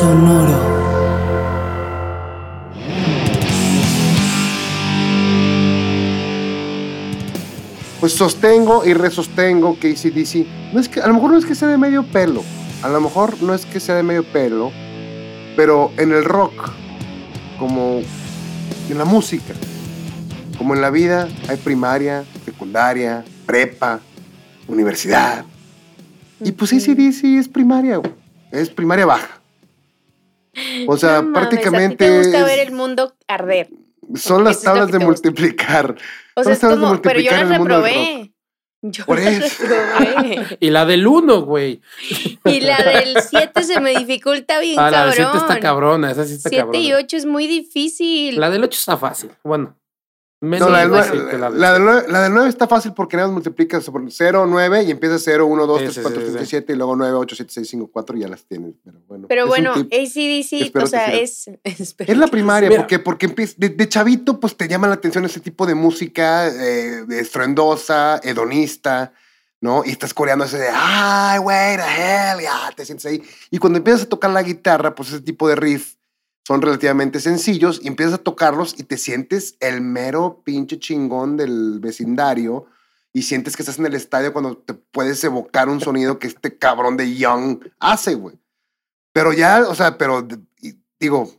Sonoro. Pues sostengo y resostengo que ACDC, no es que, a lo mejor no es que sea de medio pelo, a lo mejor no es que sea de medio pelo, pero en el rock, como en la música, como en la vida, hay primaria, secundaria, prepa, universidad. Y pues ACDC es primaria, güey. es primaria baja. O sea, No mames, prácticamente A ti te gusta es- ver el mundo arder. son las tablas de multiplicar. O Son sea, es tablas de como, pero yo las reprobé. Yo Por las eso. reprobé. Y la del 1, güey. Y la del 7 se me dificulta bien Ah, la cabrón. del 7 está cabrona, esa sí está 7 cabrona. y 8 es muy difícil. La del 8 está fácil. Bueno, menos No, la, del fácil nue- que la, del la del siete. nueve- la del 9 está fácil porque nada más multiplicas por 0, 9 y empiezas 0, 1, 2, Sí, 3, sí, 4, sí, 5, sí. 7 y luego 9, 8, 7, 6, 5, 4 y ya las tienes. Pero bueno, Pero bueno. ACDC, o sea, es. Es la primaria, porque, porque empieza- de, de chavito pues te llama la atención ese tipo de música eh, estruendosa, hedonista, ¿no? Y estás coreando ese de, ay, güey, the hell, ya, te sientes ahí. Y cuando empiezas a tocar la guitarra, pues ese tipo de riff son relativamente sencillos y empiezas a tocarlos y te sientes el mero pinche chingón del vecindario y sientes que estás en el estadio cuando te puedes evocar un sonido que este cabrón de Young hace, güey. Pero ya, o sea, pero digo,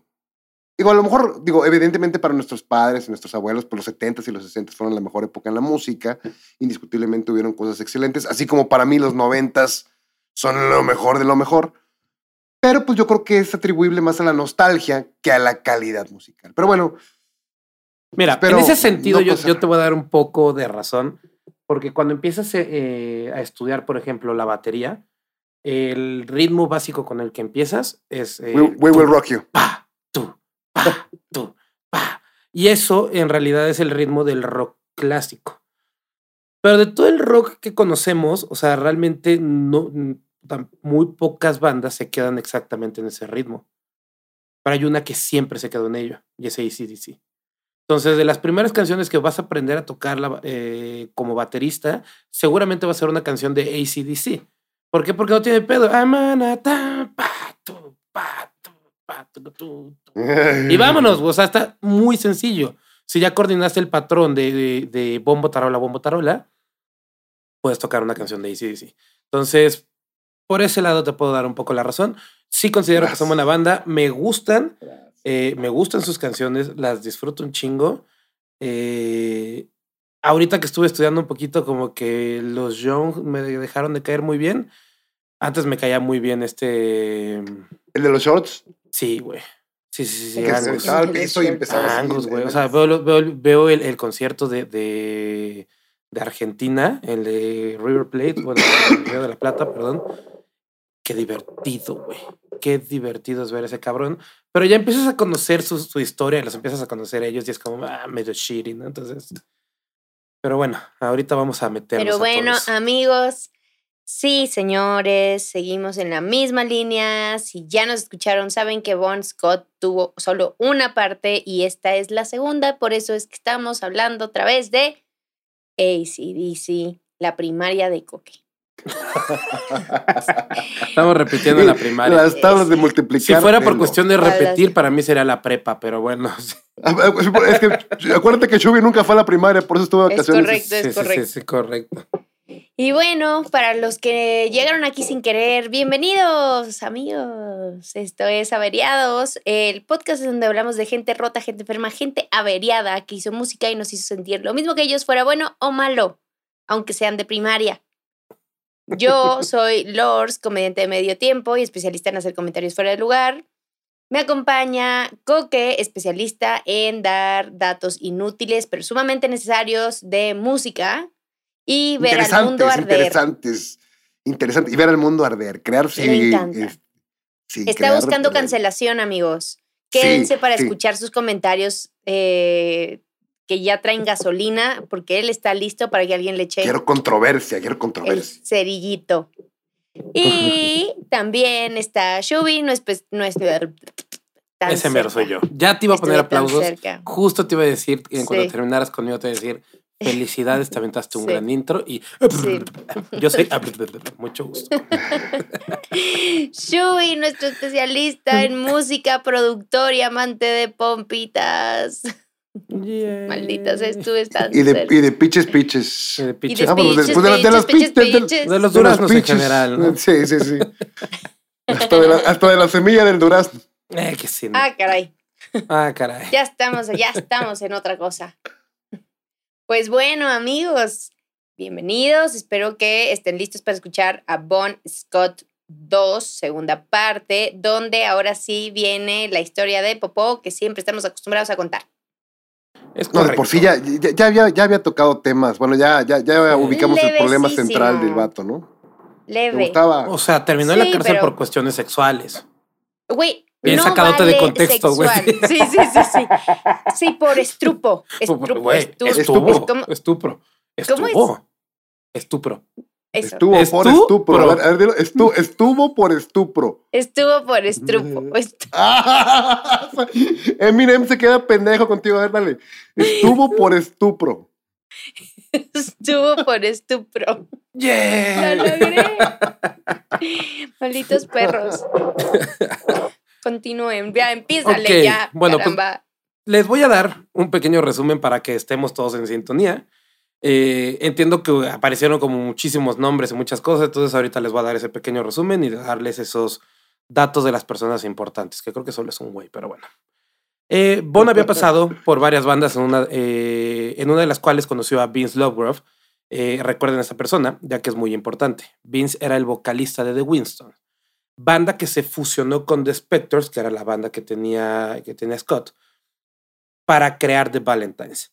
digo, a lo mejor, digo, evidentemente para nuestros padres y nuestros abuelos, pues los 70s y los 60s fueron la mejor época en la música. Indiscutiblemente hubieron cosas excelentes, así como para mí los 90s son lo mejor de lo mejor. Pero pues yo creo que es atribuible más a la nostalgia que a la calidad musical. Pero bueno, Mira, en ese sentido no yo, te voy a dar un poco de razón, porque cuando empiezas eh, a estudiar, por ejemplo, la batería, el ritmo básico con el que empiezas es... eh, we, we will rock you. pa, tú, pa, tú, pa. Y eso en realidad es el ritmo del rock clásico. Pero de todo el rock que conocemos, o sea, realmente no, muy pocas bandas se quedan exactamente en ese ritmo. Pero hay una que siempre se quedó en ello, y es ACDC. Entonces, de las primeras canciones que vas a aprender a tocar eh, como baterista, seguramente va a ser una canción de ACDC. ¿Por qué? Porque no tiene pedo. Y vámonos, o sea, está muy sencillo. Si ya coordinaste el patrón de, de, de bombo, tarola, bombo, tarola, puedes tocar una canción de ACDC. Entonces, por ese lado te puedo dar un poco la razón. Sí considero que son buena banda, me gustan, eh, me gustan sus canciones, las disfruto un chingo. Eh, ahorita que estuve estudiando un poquito, como que los Young me dejaron de caer muy bien. Antes me caía muy bien este... El de los shorts, Sí, güey. Sí, sí, sí. sí, que se Angus. al piso y empezaba Angus, güey. O sea, veo, veo, el- veo el, el concierto de, de, de Argentina, el de River Plate, bueno, el Río de la Plata, perdón. Qué divertido, güey. Qué divertido es ver a ese cabrón. Pero ya empiezas a conocer su, su historia, y los empiezas a conocer a ellos y es como, ah, medio shitty, ¿no? Entonces. Pero bueno, ahorita vamos a meternos Pero a bueno, todos. amigos, sí, señores, seguimos en la misma línea. Si ya nos escucharon, saben que Bon Scott tuvo solo una parte y esta es la segunda. Por eso es que estamos hablando otra vez de ACDC, la primaria de Coque. Estamos repitiendo la primaria. Las tablas de multiplicar. Si fuera por cuestión de repetir, para mí sería la prepa, pero bueno. sí. Es que acuérdate que Shubi nunca fue a la primaria, por eso estuvo de Es vacaciones. correcto. es Sí, sí, correcto. Sí, sí, correcto. Y bueno, para los que llegaron aquí sin querer, bienvenidos amigos. Esto es Averiados, el podcast donde hablamos de gente rota, gente enferma, gente averiada que hizo música y nos hizo sentir lo mismo que ellos fuera bueno o malo, aunque sean de primaria. Yo soy Lors, comediante de medio tiempo y especialista en hacer comentarios fuera de lugar. Me acompaña Coque, especialista en dar datos inútiles pero sumamente necesarios de música. Y ver al mundo Interesantes, arder. interesantes. Interesante. Y ver al mundo arder. Crear, sí. Me encanta. es- sí, Está crear, buscando cancelación, amigos. Sí, Quédense para escuchar sus comentarios eh, que ya traen gasolina, porque él está listo para que alguien le eche Quiero controversia, quiero el controversia. cerillito. Y también está Shubi, no es, pues, no es tan Ese mero soy yo. Ya te iba a poner Estuve aplausos. Justo te iba a decir, en cuando Sí. terminaras conmigo, te iba a decir, felicidades, te aventaste un Sí. gran intro y Sí. yo soy mucho gusto. Shubi, nuestro especialista en música, productor y amante de pompitas. Maldita seas, tú estás Y de, y de pitches, pitches. Eh, Y de Ah, bueno, pitches, después de de las del- pitches. de los De duraznos en pitches. general, ¿no? Sí, sí, sí. hasta, de la, hasta de la semilla del durazno. Eh, que sí. ¿no? Ah, caray. Ah, caray. Ya estamos, ya estamos en otra cosa. Pues bueno, amigos, bienvenidos. Espero que estén listos para escuchar a Bon Scott 2, segunda parte, donde ahora sí viene la historia de Popó que siempre estamos acostumbrados a contar. Es No, de por sí ya, ya, ya había, ya había tocado temas. Bueno, ya, ya, ya ubicamos el problema central del vato, ¿no? Me Leve. gustaba. O sea, terminó en la cárcel pero- por cuestiones sexuales. Güey. Bien no sacadote de vale contexto, güey. Sí, sí, sí, sí. Sí, por estrupo. Estrupo, Güey, estu- estuvo. ¿Cómo? Estupro. ¿Cómo es? Estupro. Eso. Estuvo por Estu- estupro. pro. A ver, a ver, dilo. Estu- estuvo por estupro. Estuvo por estrupo. Eminem se queda pendejo contigo. A ver, dale. Estuvo por estupro. Estuvo por estupro. Lo Yeah. logré. Malditos perros. Continúen. Ya, empiézale Ok, ya. bueno, pues. Les voy a dar un pequeño resumen para que estemos todos en sintonía. Eh, entiendo que aparecieron como muchísimos nombres y muchas cosas, entonces ahorita les voy a dar ese pequeño resumen y darles esos datos de las personas importantes, que creo que solo es un güey, pero bueno. Eh, Bon había pasado por varias bandas, en una, eh, en una de las cuales conoció a Vince Lovegrove. Eh, recuerden a esa persona, ya que es muy importante. Vince era el vocalista de The Winston, banda que se fusionó con The Spectors, que era la banda que tenía, que tenía Scott, para crear The Valentines.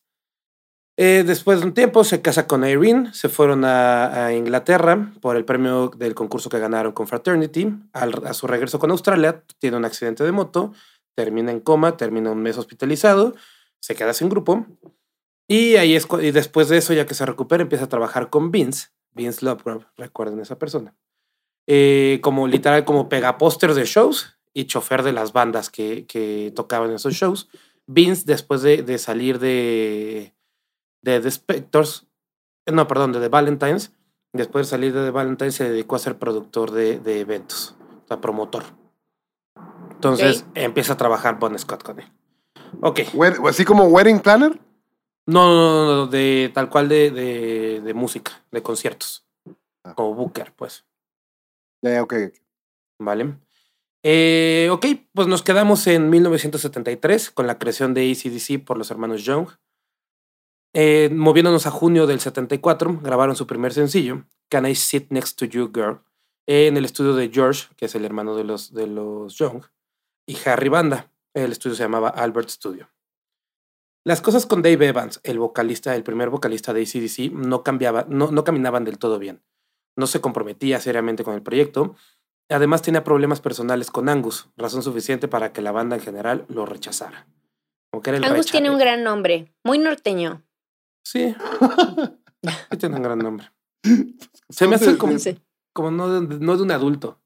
Eh, después de un tiempo se casa con Irene, se fueron a, a Inglaterra por el premio del concurso que ganaron con Fraternity. Al- a su regreso con Australia, tiene un accidente de moto, termina en coma, termina un mes hospitalizado, se queda sin grupo. Y, ahí es, y después de eso, ya que se recupera, empieza a trabajar con Vince, Vince Lovegrove, recuerden esa persona. Eh, como literal, como pegapóster de shows y chofer de las bandas que, que tocaban esos shows. Vince, después de, de salir de, de The Spectors, eh, no, perdón, de The Valentines, después de salir de The Valentines se dedicó a ser productor de, de eventos, o sea, promotor. Entonces empieza a trabajar Bon Scott con él. Ok. Así como Wedding Planner. No, no, no, no, de tal cual de, de, de música, de conciertos. Ah. Como Booker, pues. Ya, ya, ok. ¿Vale? Eh, ok, pues nos quedamos en 1973 con la creación de ACDC por los hermanos Young. Eh, moviéndonos a junio del 74, grabaron su primer sencillo, Can I Sit Next to You Girl, en el estudio de George, que es el hermano de los, de los Young, y Harry Banda. El estudio se llamaba Albert Studio. Las cosas con Dave Evans, el vocalista, el primer vocalista de ACDC, no, cambiaba, no, no caminaban del todo bien. No se comprometía seriamente con el proyecto. Además tenía problemas personales con Angus, razón suficiente para que la banda en general lo rechazara. Como que era el Angus tiene un gran nombre, muy norteño. Sí. Sí tiene un gran nombre. Se me hace como, Sí. como no, de, no de un adulto.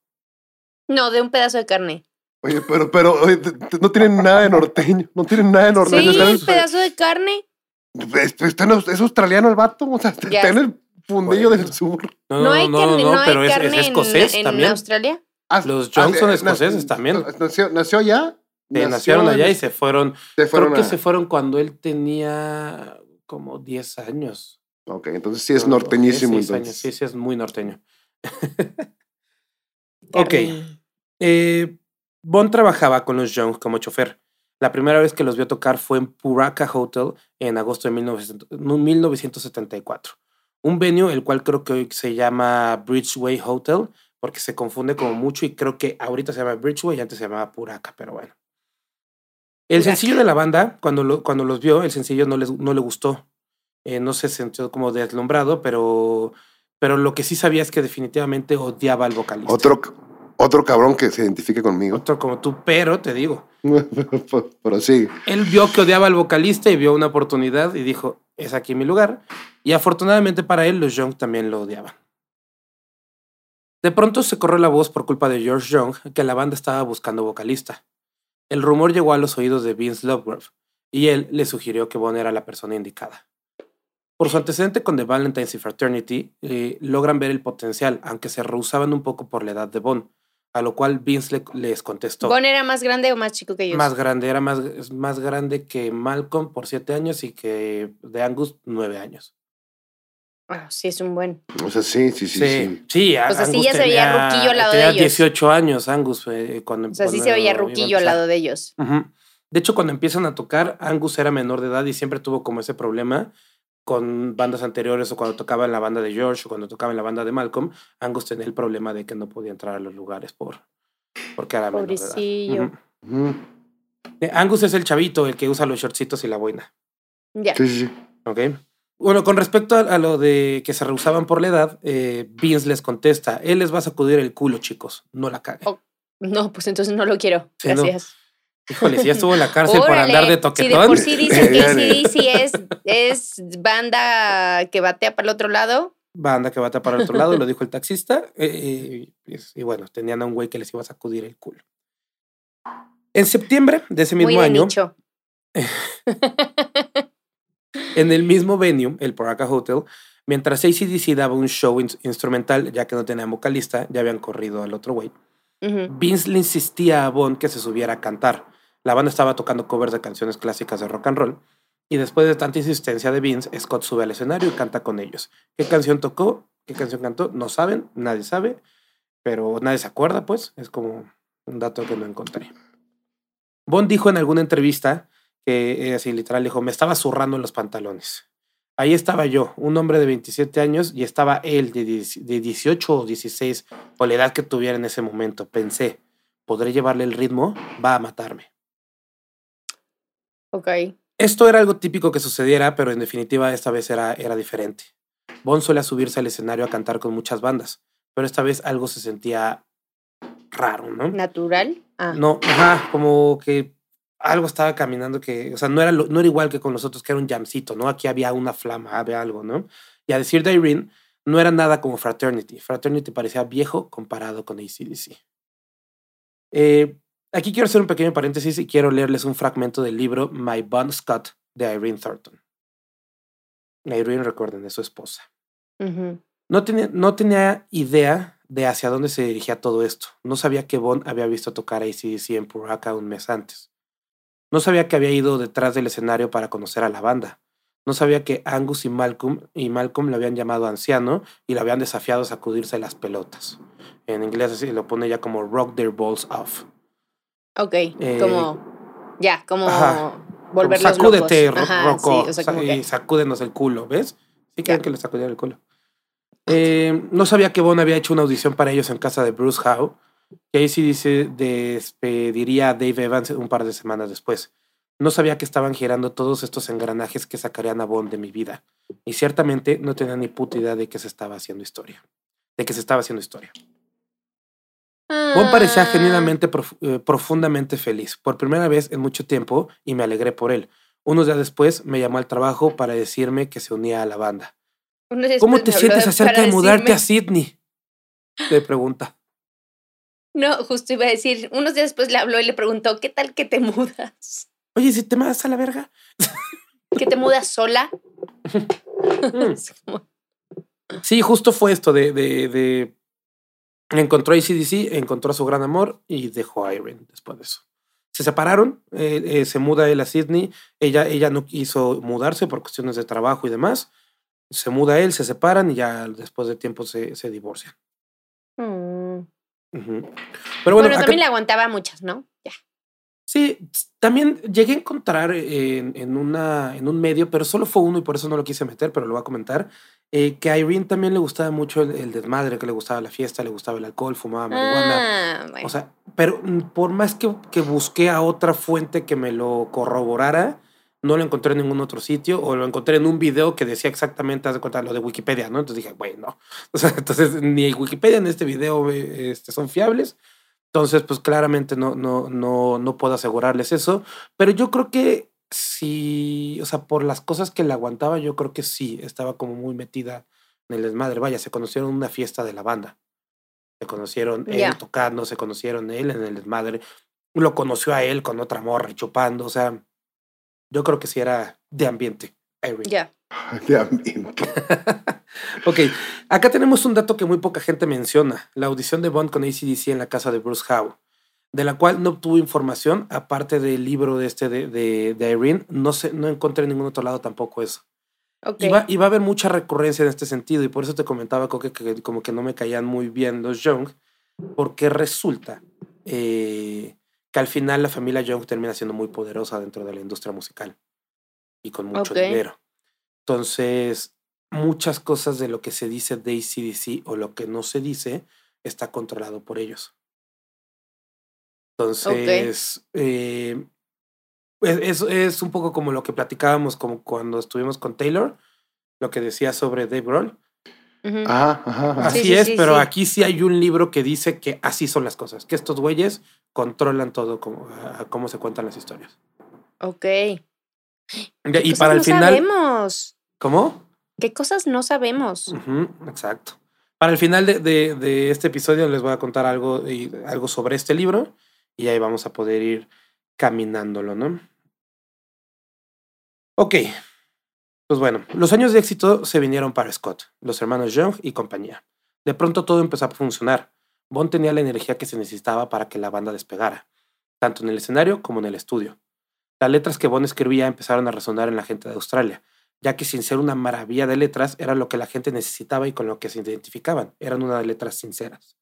No, de un pedazo de carne. Oye, pero, pero oye, no tienen nada de norteño. No tienen nada de norteño. Sí, en- un pedazo de carne. es, en- es australiano el vato. O sea, está en el fundillo Bueno. del sur. No, hay carne, no, hay pero es, es carne en- escocés en, también. Australia. Ah, Los ah, Young son eh, escoceses también. Nació, nació allá. Eh, nacieron en- allá y se fueron. se fueron creo que se fueron cuando él tenía como 10 años. Ok, entonces sí es No, norteñísimo. 16 Entonces. años. Sí, sí, es muy norteño. Ok. Eh, Bond trabajaba con los Young como chofer. La primera vez que los vio tocar fue en Puraka Hotel en agosto de 1900 no, 1974. Un venue el cual creo que hoy se llama Bridgeway Hotel porque se confunde como mucho y creo que ahorita se llama Bridgeway y antes se llamaba Puraka, pero bueno. El sencillo de la banda, cuando, lo- cuando los vio, el sencillo no, les, no le gustó eh, no se sintió como deslumbrado, pero, pero lo que sí sabía es que definitivamente odiaba al vocalista. Otro, otro cabrón que se identifique conmigo. Otro como tú, pero te digo, Pero sí. él vio que odiaba al vocalista y vio una oportunidad y dijo, es aquí mi lugar. Y afortunadamente para él, los Young también lo odiaban. De pronto se corrió la voz por culpa de George Young que la banda estaba buscando vocalista. El rumor llegó a los oídos de Vince Lovegrove y él le sugirió que Bon era la persona indicada. Por su antecedente con The Valentines y Fraternity, eh, logran ver el potencial, aunque se rehusaban un poco por la edad de Bon, a lo cual Vince le- les contestó. ¿Bon era más grande o más chico que ellos? Más grande, era más, más grande que Malcolm por siete años y que de Angus nueve años. Ah, sí, es un buen. O sea, sí, sí, sí. sí. sí. O sea, sí ya se veía ruquillo al lado de tenía ellos. 18 años, Angus, eh, cuando O sea, sí se veía ruquillo al lado de ellos. De hecho, cuando empiezan a tocar, Angus era menor de edad y siempre tuvo como ese problema con bandas anteriores o cuando tocaba en la banda de George o cuando tocaba en la banda de Malcolm, Angus tenía el problema de que no podía entrar a los lugares por porque era menor de edad. Eh, Angus es el chavito, el que usa los shortcitos y la boina. Ya. Sí, sí, sí. ¿Ok? Bueno, con respecto a, a lo de que se rehusaban por la edad, eh, Vince les contesta, él les va a sacudir el culo, chicos, no la caguen. Oh, No, pues entonces no lo quiero. Sí, no. Gracias. Híjole, si ya estuvo en la cárcel por andar de Si de toquetón. por sí dicen que ACDC es, es banda que batea para el otro lado. banda que va a tapar al otro lado, lo dijo el taxista. eh, eh, y, y bueno, tenían a un güey que les iba a sacudir el culo. En septiembre de ese Muy mismo de año, nicho. en el mismo venue, el Poraca Hotel, mientras ACDC daba un show ins- instrumental, ya que no tenían vocalista, ya habían corrido al otro güey, Ujú. Vince le insistía a Bon que se subiera a cantar. La banda estaba tocando covers de canciones clásicas de rock and roll. Y después de tanta insistencia de Vince, Scott sube al escenario y canta con ellos. ¿Qué canción tocó? ¿Qué canción cantó? No saben, nadie sabe, pero nadie se acuerda, pues. Es como un dato que no encontré. Bon dijo en alguna entrevista que, eh, así literal, dijo, me estaba zurrando en los pantalones. Ahí estaba yo, un hombre de 27 años, y estaba él de, 10 de 18 o 16, o la edad que tuviera en ese momento. Pensé, ¿podré llevarle el ritmo? Va a matarme. Ok. Esto era algo típico que sucediera, pero en definitiva esta vez era, era diferente. Bon suele subirse al escenario a cantar con muchas bandas, pero esta vez algo se sentía raro, ¿no? ¿Natural? Ah. No, ajá, como que algo estaba caminando que, o sea, no era, no era igual que con los otros, que era un jamcito, ¿no? Aquí había una flama, había algo, ¿no? Y a decir de Irene, no era nada como Fraternity. Fraternity parecía viejo comparado con ACDC. Eh, aquí quiero hacer un pequeño paréntesis y quiero leerles un fragmento del libro My Bon Scott de Irene Thornton. Irene, recuerden, es su esposa. No tenía, no tenía idea de hacia dónde se dirigía todo esto. No sabía que Bon había visto tocar a ACDC en Puraca un mes antes. No sabía que había ido detrás del escenario para conocer a la banda. No sabía que Angus y Malcolm, y Malcolm le habían llamado anciano y le habían desafiado a sacudirse las pelotas. En inglés así lo pone ya como rock their balls off. Ok. Eh, como. Ya, como. ajá, Volverlos como sacúdete, locos. ro- Ajá, roco, sí, o sea, sa- como y que- sacúdenos el culo, ¿ves? Sí que le sacudieran el culo. Eh, no sabía que Bon había hecho una audición para ellos en casa de Bruce Howe, sí dice despediría a Dave Evans un par de semanas después. No sabía que estaban girando todos estos engranajes que sacarían a Bond de mi vida. Y ciertamente no tenía ni puta idea de que se estaba haciendo historia. De que se estaba haciendo historia. Bon parecía Ah, genuinamente prof- eh, profundamente feliz, por primera vez en mucho tiempo, y me alegré por él. Unos días después me llamó al trabajo para decirme que se unía a la banda. ¿Cómo te sientes acerca de mudarte a Sydney? Le pregunta. No, justo iba a decir. Unos días después le habló y le preguntó: ¿Qué tal que te mudas? Oye, si te vas a la verga. ¿Que te mudas sola? Mm. Sí, justo fue esto de, de, de- encontró a ACDC, encontró a su gran amor y dejó a Irene después de eso. Se separaron, eh, eh, se muda él a Sydney, ella, ella no quiso mudarse por cuestiones de trabajo y demás. Se muda él, se separan y ya después de tiempo se, se divorcian. Mm. Pero Bueno, bueno, acá- también le aguantaba muchas, ¿no? Ya. Sí, también llegué a encontrar en, en una, en un medio, pero solo fue uno y por eso no lo quise meter, pero lo voy a comentar, eh, que a Irene también le gustaba mucho el, el desmadre, que le gustaba la fiesta, le gustaba el alcohol, fumaba marihuana. Ah, bueno. O sea, pero por más que, que busqué a otra fuente que me lo corroborara, no lo encontré en ningún otro sitio o lo encontré en un video que decía exactamente, haz de cuenta, lo de Wikipedia, ¿no? Entonces dije, güey, no. O sea, entonces ni Wikipedia ni este video eh, este, son fiables. Entonces, pues claramente no, no, no, no puedo asegurarles eso. Pero yo creo que sí, o sea, por las cosas que le aguantaba, yo creo que sí, estaba como muy metida en el desmadre. Vaya, se conocieron en una fiesta de la banda. Se conocieron él tocando, se conocieron él en el desmadre. Lo conoció a él con otra morra y chupando. O sea, yo creo que sí era de ambiente. Irene. Ya. De ambiente. Ok, acá tenemos un dato que muy poca gente menciona, la audición de Bond con ACDC en la casa de Bruce Howe, de la cual no obtuvo información, aparte del libro de este de, de, de Irene, no, sé, no encontré en ningún otro lado tampoco eso. Ok. Y, va, y va a haber mucha recurrencia en este sentido, y por eso te comentaba, Coque, que como que no me caían muy bien los Young, porque resulta eh, que al final la familia Young termina siendo muy poderosa dentro de la industria musical y con mucho dinero. Entonces, muchas cosas de lo que se dice de ACDC o lo que no se dice está controlado por ellos. Entonces, eh, es, un poco como lo que platicábamos como cuando estuvimos con Taylor, lo que decía sobre Dave Grohl. Ujú. Ajá, ajá, ajá. Así Sí, sí, es, sí, pero sí. aquí sí hay un libro que dice que así son las cosas, que estos güeyes controlan todo, como, a cómo se cuentan las historias. Ok. Y Cosas para el no final, sabemos. ¿cómo? ¿Qué cosas no sabemos? Exacto. Para el final de, de- de este episodio les voy a contar algo, y- algo sobre este libro y ahí vamos a poder ir caminándolo, ¿no? Ok. Pues bueno, los años de éxito se vinieron para Scott, los hermanos Young y compañía. De pronto todo empezó a funcionar. Bond tenía la energía que se necesitaba para que la banda despegara, tanto en el escenario como en el estudio. Las letras que Bond escribía empezaron a resonar en la gente de Australia, ya que sin ser una maravilla de letras, era lo que la gente necesitaba y con lo que se identificaban. Eran unas letras sinceras.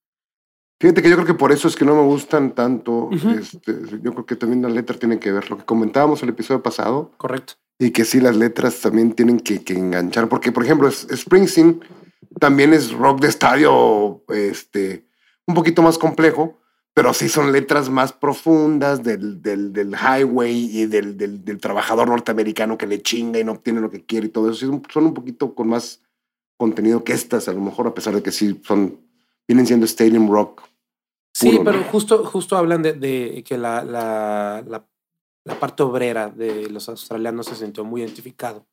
Fíjate que yo creo que por eso es que no me gustan tanto. Este, yo creo que también la letra tiene que ver lo que comentábamos el episodio pasado Correcto. y que sí las letras también tienen que, que enganchar. Porque, por ejemplo, Springsteen también es rock de estadio este, un poquito más complejo, pero sí son letras más profundas del, del, del highway y del, del, del trabajador norteamericano que le chinga y no obtiene lo que quiere y todo eso. Sí, son- un poquito con más contenido que estas, a lo mejor, a pesar de que sí son, vienen siendo stadium rock. Sí, pero ¿no? justo, justo hablan de, de que la, la, la, la parte obrera de los australianos se sintió muy identificado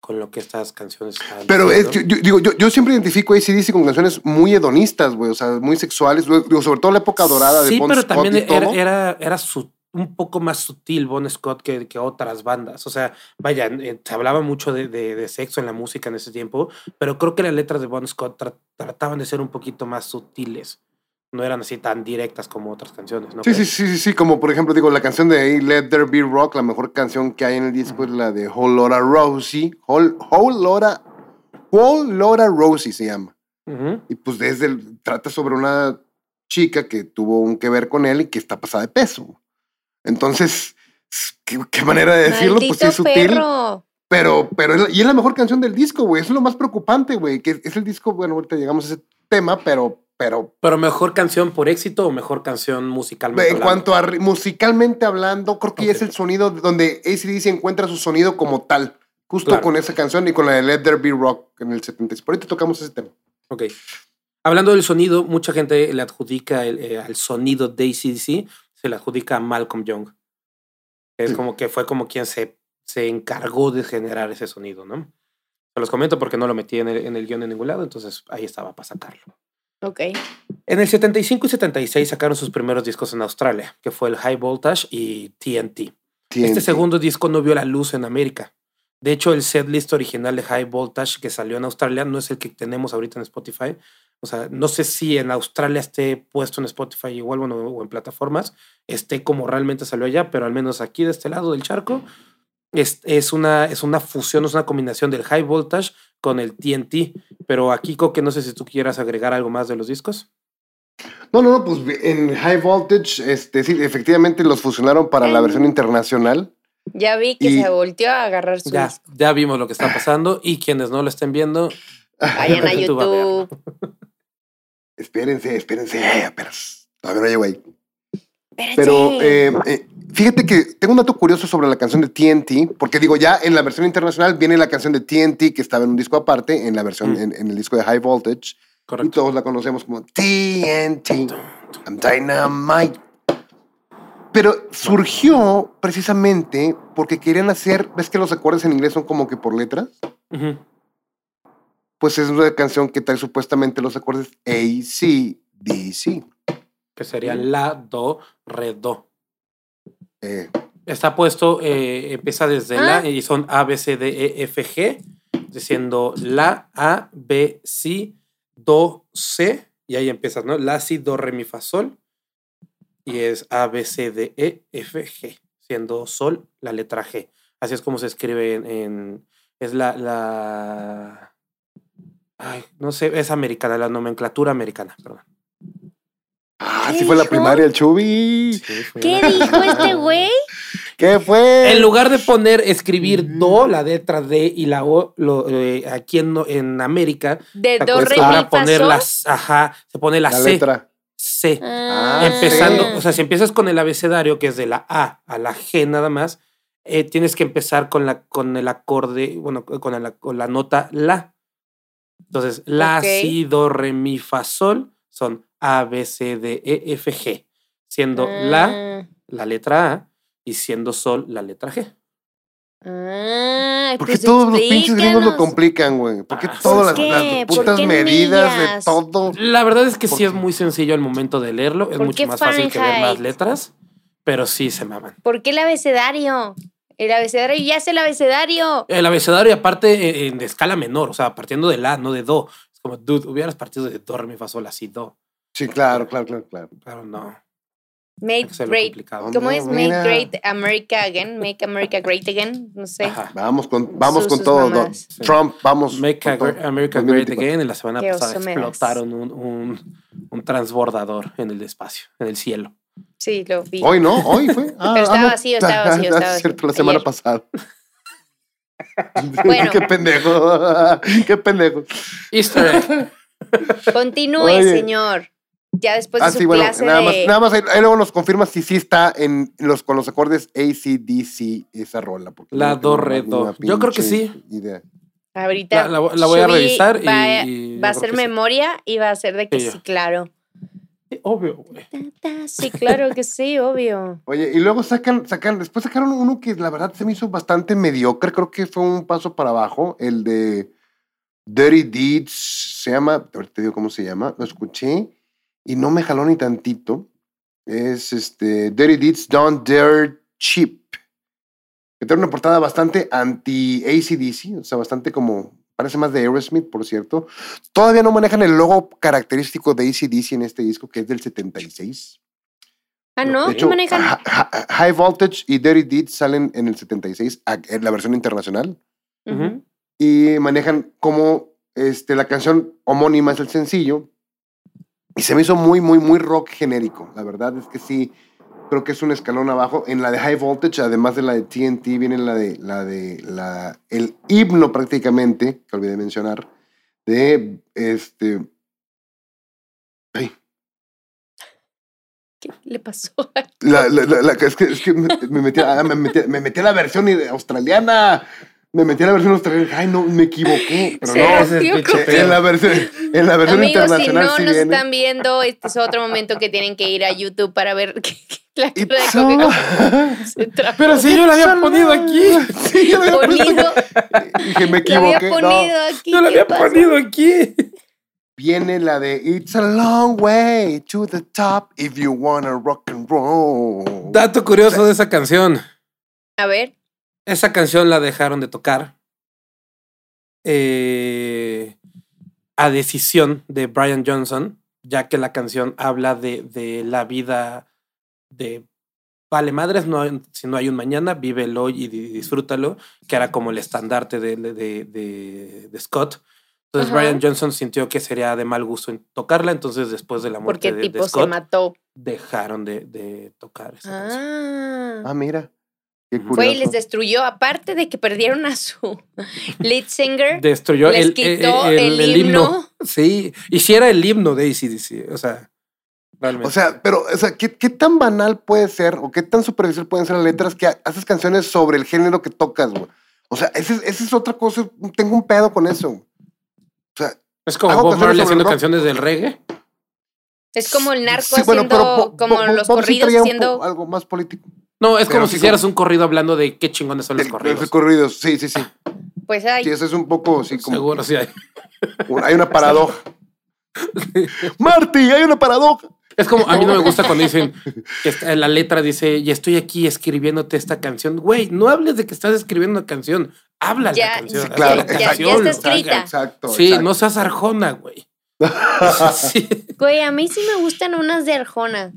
con lo que estas canciones estaban Pero es, yo, yo- digo, yo, yo siempre identifico a ACDC con canciones muy hedonistas, güey, o sea, muy sexuales, digo, sobre todo la época dorada de Sí, Bon pero Scott también y era, todo. era, era su- un poco más sutil Bon Scott que, que otras bandas. O sea, vaya, eh, se hablaba mucho de, de- de sexo en la música en ese tiempo, pero creo que las letras de Bon Scott tra- trataban de ser un poquito más sutiles. No eran así tan directas como otras canciones, ¿no? Sí, sí, sí, sí, sí, como por ejemplo, digo, la canción de Let There Be Rock, la mejor canción que hay en el disco es la de Whole Lotta Rosie, Whole, Whole Lotta, Whole Lotta Rosie se llama. Y pues desde el, trata sobre una chica que tuvo un que ver con él y que está pasada de peso. Entonces, ¿qué, qué manera de decirlo? Maldito pues sí, es sutil. perro. Pero, pero, es la- y es la mejor canción del disco, güey. Eso es lo más preocupante, güey. Que es el disco, bueno, ahorita llegamos a ese tema, pero, pero Pero mejor canción por éxito o mejor canción musicalmente. en hablando? cuanto a musicalmente hablando, creo que es el sonido donde ACDC encuentra su sonido como tal. Justo Claro. con esa canción y con la de Let There Be Rock en el 70. Por ahorita tocamos ese tema. Ok. Hablando del sonido, mucha gente le adjudica el, eh, al sonido de ACDC, se le adjudica a Malcolm Young. Es Sí. como que fue como quien se, se encargó de generar ese sonido, ¿no? Se los comento porque no lo metí en el, en el guion en ningún lado, entonces ahí estaba para sacarlo. Ok. En el 75 y 76 sacaron sus primeros discos en Australia, que fue el High Voltage y TNT. Este TNT. segundo disco no vio la luz en América. De hecho, el setlist original de High Voltage que salió en Australia no es el que tenemos ahorita en Spotify. O sea, no sé si en Australia esté puesto en Spotify igual bueno, o en plataformas, esté como realmente salió allá, pero al menos aquí de este lado del charco es, es, una, es una fusión, es una combinación del High Voltage con el TNT. Pero aquí, que no sé si tú quieras agregar algo más de los discos. No, no, no, pues en High Voltage, este, sí, efectivamente los fusionaron para la Ay. versión internacional. Ya vi que Y- se volteó a agarrar su Ya, disco. ya vimos lo que está pasando y quienes no lo estén viendo, Vayan a YouTube a. Espérense, espérense, pero todavía no llego ahí. Pero eh, eh, Fíjate que tengo un dato curioso sobre la canción de TNT, porque digo, ya en la versión internacional viene la canción de TNT que estaba en un disco aparte, en la versión, Mm. en, en el disco de High Voltage. Y Correcto. todos la conocemos como TNT. I'm Dynamite. Pero surgió precisamente porque querían hacer, ves que los acordes en inglés son como que por letras. Pues es una canción que trae supuestamente los acordes A, C, D, C. Que sería la, do, re, do. Eh, Está puesto, eh, empieza desde Ah. la y son A, B, C, D, E, F, G, diciendo la, A, B, C, do, C, y ahí empiezas, ¿no? La, si, do, re, mi, fa, sol, y es A, B, C, D, E, F, G, siendo sol la letra G. Así es como se escribe en, en- es la, la, ay, no sé, es americana, la nomenclatura americana, perdón. Ah, ¿Qué sí fue la primaria, el Chubi. ¿Qué la- dijo este güey? ¿Qué fue? En lugar de poner, escribir do, la letra D y la O, lo, eh, aquí en, en América, De se do, re, mi, poner las, ajá, se pone la, la C, letra. C. Ah. Empezando, sí. o sea, si empiezas con el abecedario, que es de la A a la G nada más, eh, tienes que empezar con, la, con el acorde, bueno, con, el- con la nota La. Entonces, La, Ok. Si, Do, Re, Mi, Fa, Sol son A, B, C, D, E, F, G, siendo La Ah. la letra A y siendo Sol la letra G. Ah, ¿Por qué pues todos los pinches gringos lo complican, güey? ¿Por qué Ah, todas las, ¿por las ¿Por putas medidas de todo? La verdad es que sí ¿Por es muy sencillo al momento de leerlo, es ¿Por mucho más fácil que ver más Fahrenheit? letras, pero sí se maman. ¿Por qué el abecedario? El abecedario, ya es el abecedario. El abecedario, aparte, eh, en escala menor, o sea, partiendo de la, no de do. Es como, dude, hubieras partido de do, re, mi, fa, sol, así, do. Sí, claro, claro, claro, claro. Pero no, Make great. complicado. ¿Cómo es? Make great America again. Make America great again. No sé. Ajá. Vamos con, vamos Sus- con sus todo. Trump, vamos. Make con a- todo. America 2024. Great Again. En la semana Qué pasada explotaron un, un, un transbordador en el espacio, en el cielo. Sí, lo vi. Hoy no, hoy fue. Ah, Pero estaba no. vacío, estaba vacío, Ah, estaba es cierto, vacío. la semana Ayer. pasada. Bueno. Qué pendejo. Qué pendejo. Easter egg. Continúe, Oye. señor. Ya después de Ah, su sí, bueno, clase nada de... más, nada más ahí, ahí luego nos confirma si sí está en los, con los acordes ACDC esa rola. porque La, no do, re, do. Yo creo que sí. idea. Ahorita La- la- la voy a revisar y- va, y va a sí. memoria y va a hacer de que sí, claro. Obvio, güey. Sí, claro que sí, obvio. Oye, y luego sacan, sacan, después sacaron uno que la verdad se me hizo bastante mediocre, creo que fue un paso para abajo, el de Dirty Deeds, se llama, ahorita te digo cómo se llama, lo escuché y no me jaló ni tantito. Es este Dirty Deeds Don't Dare Cheap. Que tiene una portada bastante anti-ACDC, o sea, bastante como, parece más de Aerosmith, por cierto. Todavía no manejan el logo característico de ACDC en este disco, que es del 76. Ah, ¿no? De hecho, manejan? Hi- Hi- High Voltage y Dirty Deeds salen en el 76, a- en la versión internacional, y manejan como este, la canción homónima es el sencillo. Y se me hizo muy, muy, muy rock genérico. La verdad es que sí, creo que es un escalón abajo. En la de High Voltage, además de la de TNT, viene la de, la de, la, el himno prácticamente, que olvidé mencionar, de este... ay, ¿Qué le pasó? La, la, la- es que, es que me, me metí, me, metí, me metí a la versión australiana. Me metí a la versión australiana. Ay, no, me equivoqué. Pero no. es. En la versión, en la versión Amigos, si no sí nos viene. están viendo, este es otro momento que tienen que ir a YouTube para ver que- que la cara de Coca-Cola trajo. Pero si yo lo había ponido aquí. Sí, yo lo había puesto Ponido, aquí. Dije, me lo había equivoqué. No. ponido aquí. Yo lo ¿qué había pasa? ponido aquí. Viene la de It's a long way to the top if you wanna rock and roll. Dato curioso de esa canción. A ver, Esa canción la dejaron de tocar eh, a decisión de Brian Johnson, ya que la canción habla de, de la vida de vale madres, no hay- si no hay un mañana, vive el hoy y di- disfrútalo, que era como el estandarte de, de, de- Scott. Entonces Ajá. Brian Johnson sintió que sería de mal gusto en tocarla, entonces después de la muerte porque de, de tipo se Scott, mató. dejaron de, de tocar esa canción. Ah. Ah, mira. Fue y les destruyó, aparte de que perdieron a su lead singer, Destruyó les el, quitó el- el, el himno. Sí, y si era el himno de ACDC, o sea, realmente. O sea, pero, o sea, ¿qué, qué tan banal puede ser o qué tan superficial pueden ser las letras que haces canciones sobre el género que tocas, güey? O sea, esa es, esa es otra cosa. Tengo un pedo con eso. O sea, es como Bob Marley haciendo canciones del reggae. Es como el narco sí, bueno, haciendo pero como los Bob sí corridos haciendo. algo más político. No, es Pero como sí si hicieras un corrido hablando de qué chingones son los corridos. Los corridos, sí, sí, sí. Pues ay, Sí, eso es un poco, sí, como. Seguro, sí hay. un- Hay una paradoja. Marty, hay una paradoja. Es como, a mí no me gusta cuando dicen que está- la letra dice, y estoy aquí escribiéndote esta canción. Güey, no hables de que estás escribiendo una canción. Habla Ya, la canción. sí, haz claro, la ya- ya canción. está escrita. Exacto. Sí, exacto. no seas arjona, güey. Sí. güey, a mí sí me gustan unas de Arjona.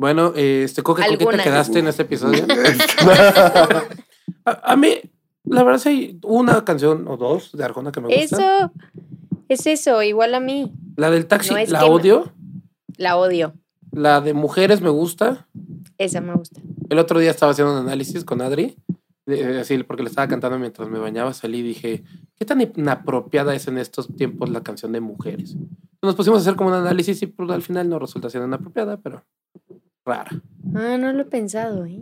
Bueno, este, Coque, ¿con qué te quedaste en este episodio? A, a mí, la verdad, hay una canción o dos de Arjona que me gusta. Eso es eso, igual a mí. La del taxi, No, es la me- odio. La odio. La de mujeres me gusta. Esa me gusta. El otro día estaba haciendo un análisis con Adri, así porque le estaba cantando mientras me bañaba, salí y dije, ¿qué tan inapropiada es en estos tiempos la canción de mujeres? Nos pusimos a hacer como un análisis y pues, al final no resulta siendo inapropiada, pero rara. Ah, no lo he pensado, ¿eh?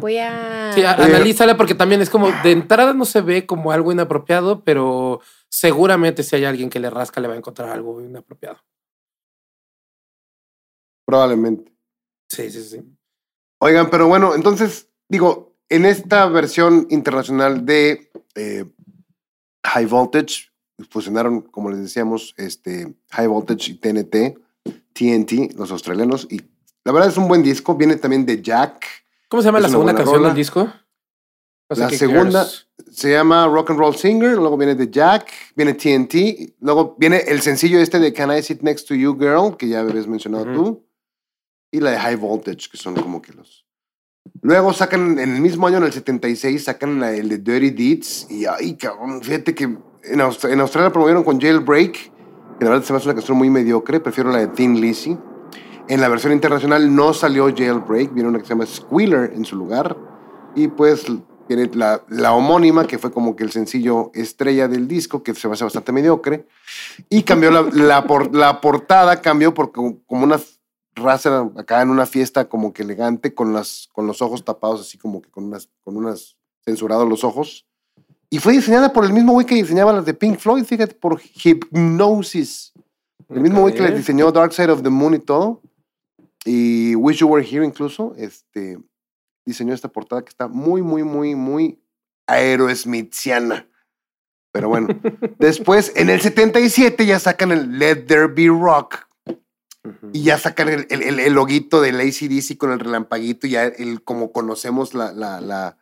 Voy a. Sí, a- Oye. analízala porque también es como, de entrada no se ve como algo inapropiado, pero seguramente si hay alguien que le rasca le va a encontrar algo inapropiado. Probablemente. Sí, sí, sí. Oigan, pero bueno, entonces, digo, en esta versión internacional de eh, High Voltage, fusionaron, como les decíamos, este, High Voltage y TNT, TNT, los australianos, y la verdad es un buen disco. Viene también de Jack. ¿Cómo se llama Es la segunda canción rola. del disco? No sé La segunda- Girls. Se llama Rock and Roll Singer, luego viene de Jack, viene TNT, luego viene el sencillo este de Can I Sit Next to You Girl, que ya habías mencionado Ujú. tú, y la de High Voltage, que son como que los... Luego sacan, en el mismo año, en el 76, sacan la- el de Dirty Deeds, y ay, cabrón, fíjate que en, Aust- en Australia promovieron con Jailbreak, que la verdad se me hace una canción muy mediocre, prefiero la de Thin Lizzy. En la versión internacional no salió Jailbreak, viene una que se llama Squealer en su lugar, y pues tiene la, la homónima, que fue como que el sencillo estrella del disco, que se hace bastante mediocre. Y cambió la, la, por- la portada, cambió por como, como una raza acá en una fiesta como que elegante, con, las, con los ojos tapados, así como que con unas, con unas censurados los ojos. Y fue diseñada por el mismo güey que diseñaba las de Pink Floyd, fíjate, por Hypnosis. El mismo güey que les diseñó Dark Side of the Moon y todo. Y Wish You Were Here incluso, este, diseñó esta portada que está muy, muy, muy, muy aerosmithiana. Pero bueno, después en el 77 ya sacan el Let There Be Rock y ya sacan el, el, el, el loguito del ACDC con el relampaguito y ya el, como conocemos la, la, la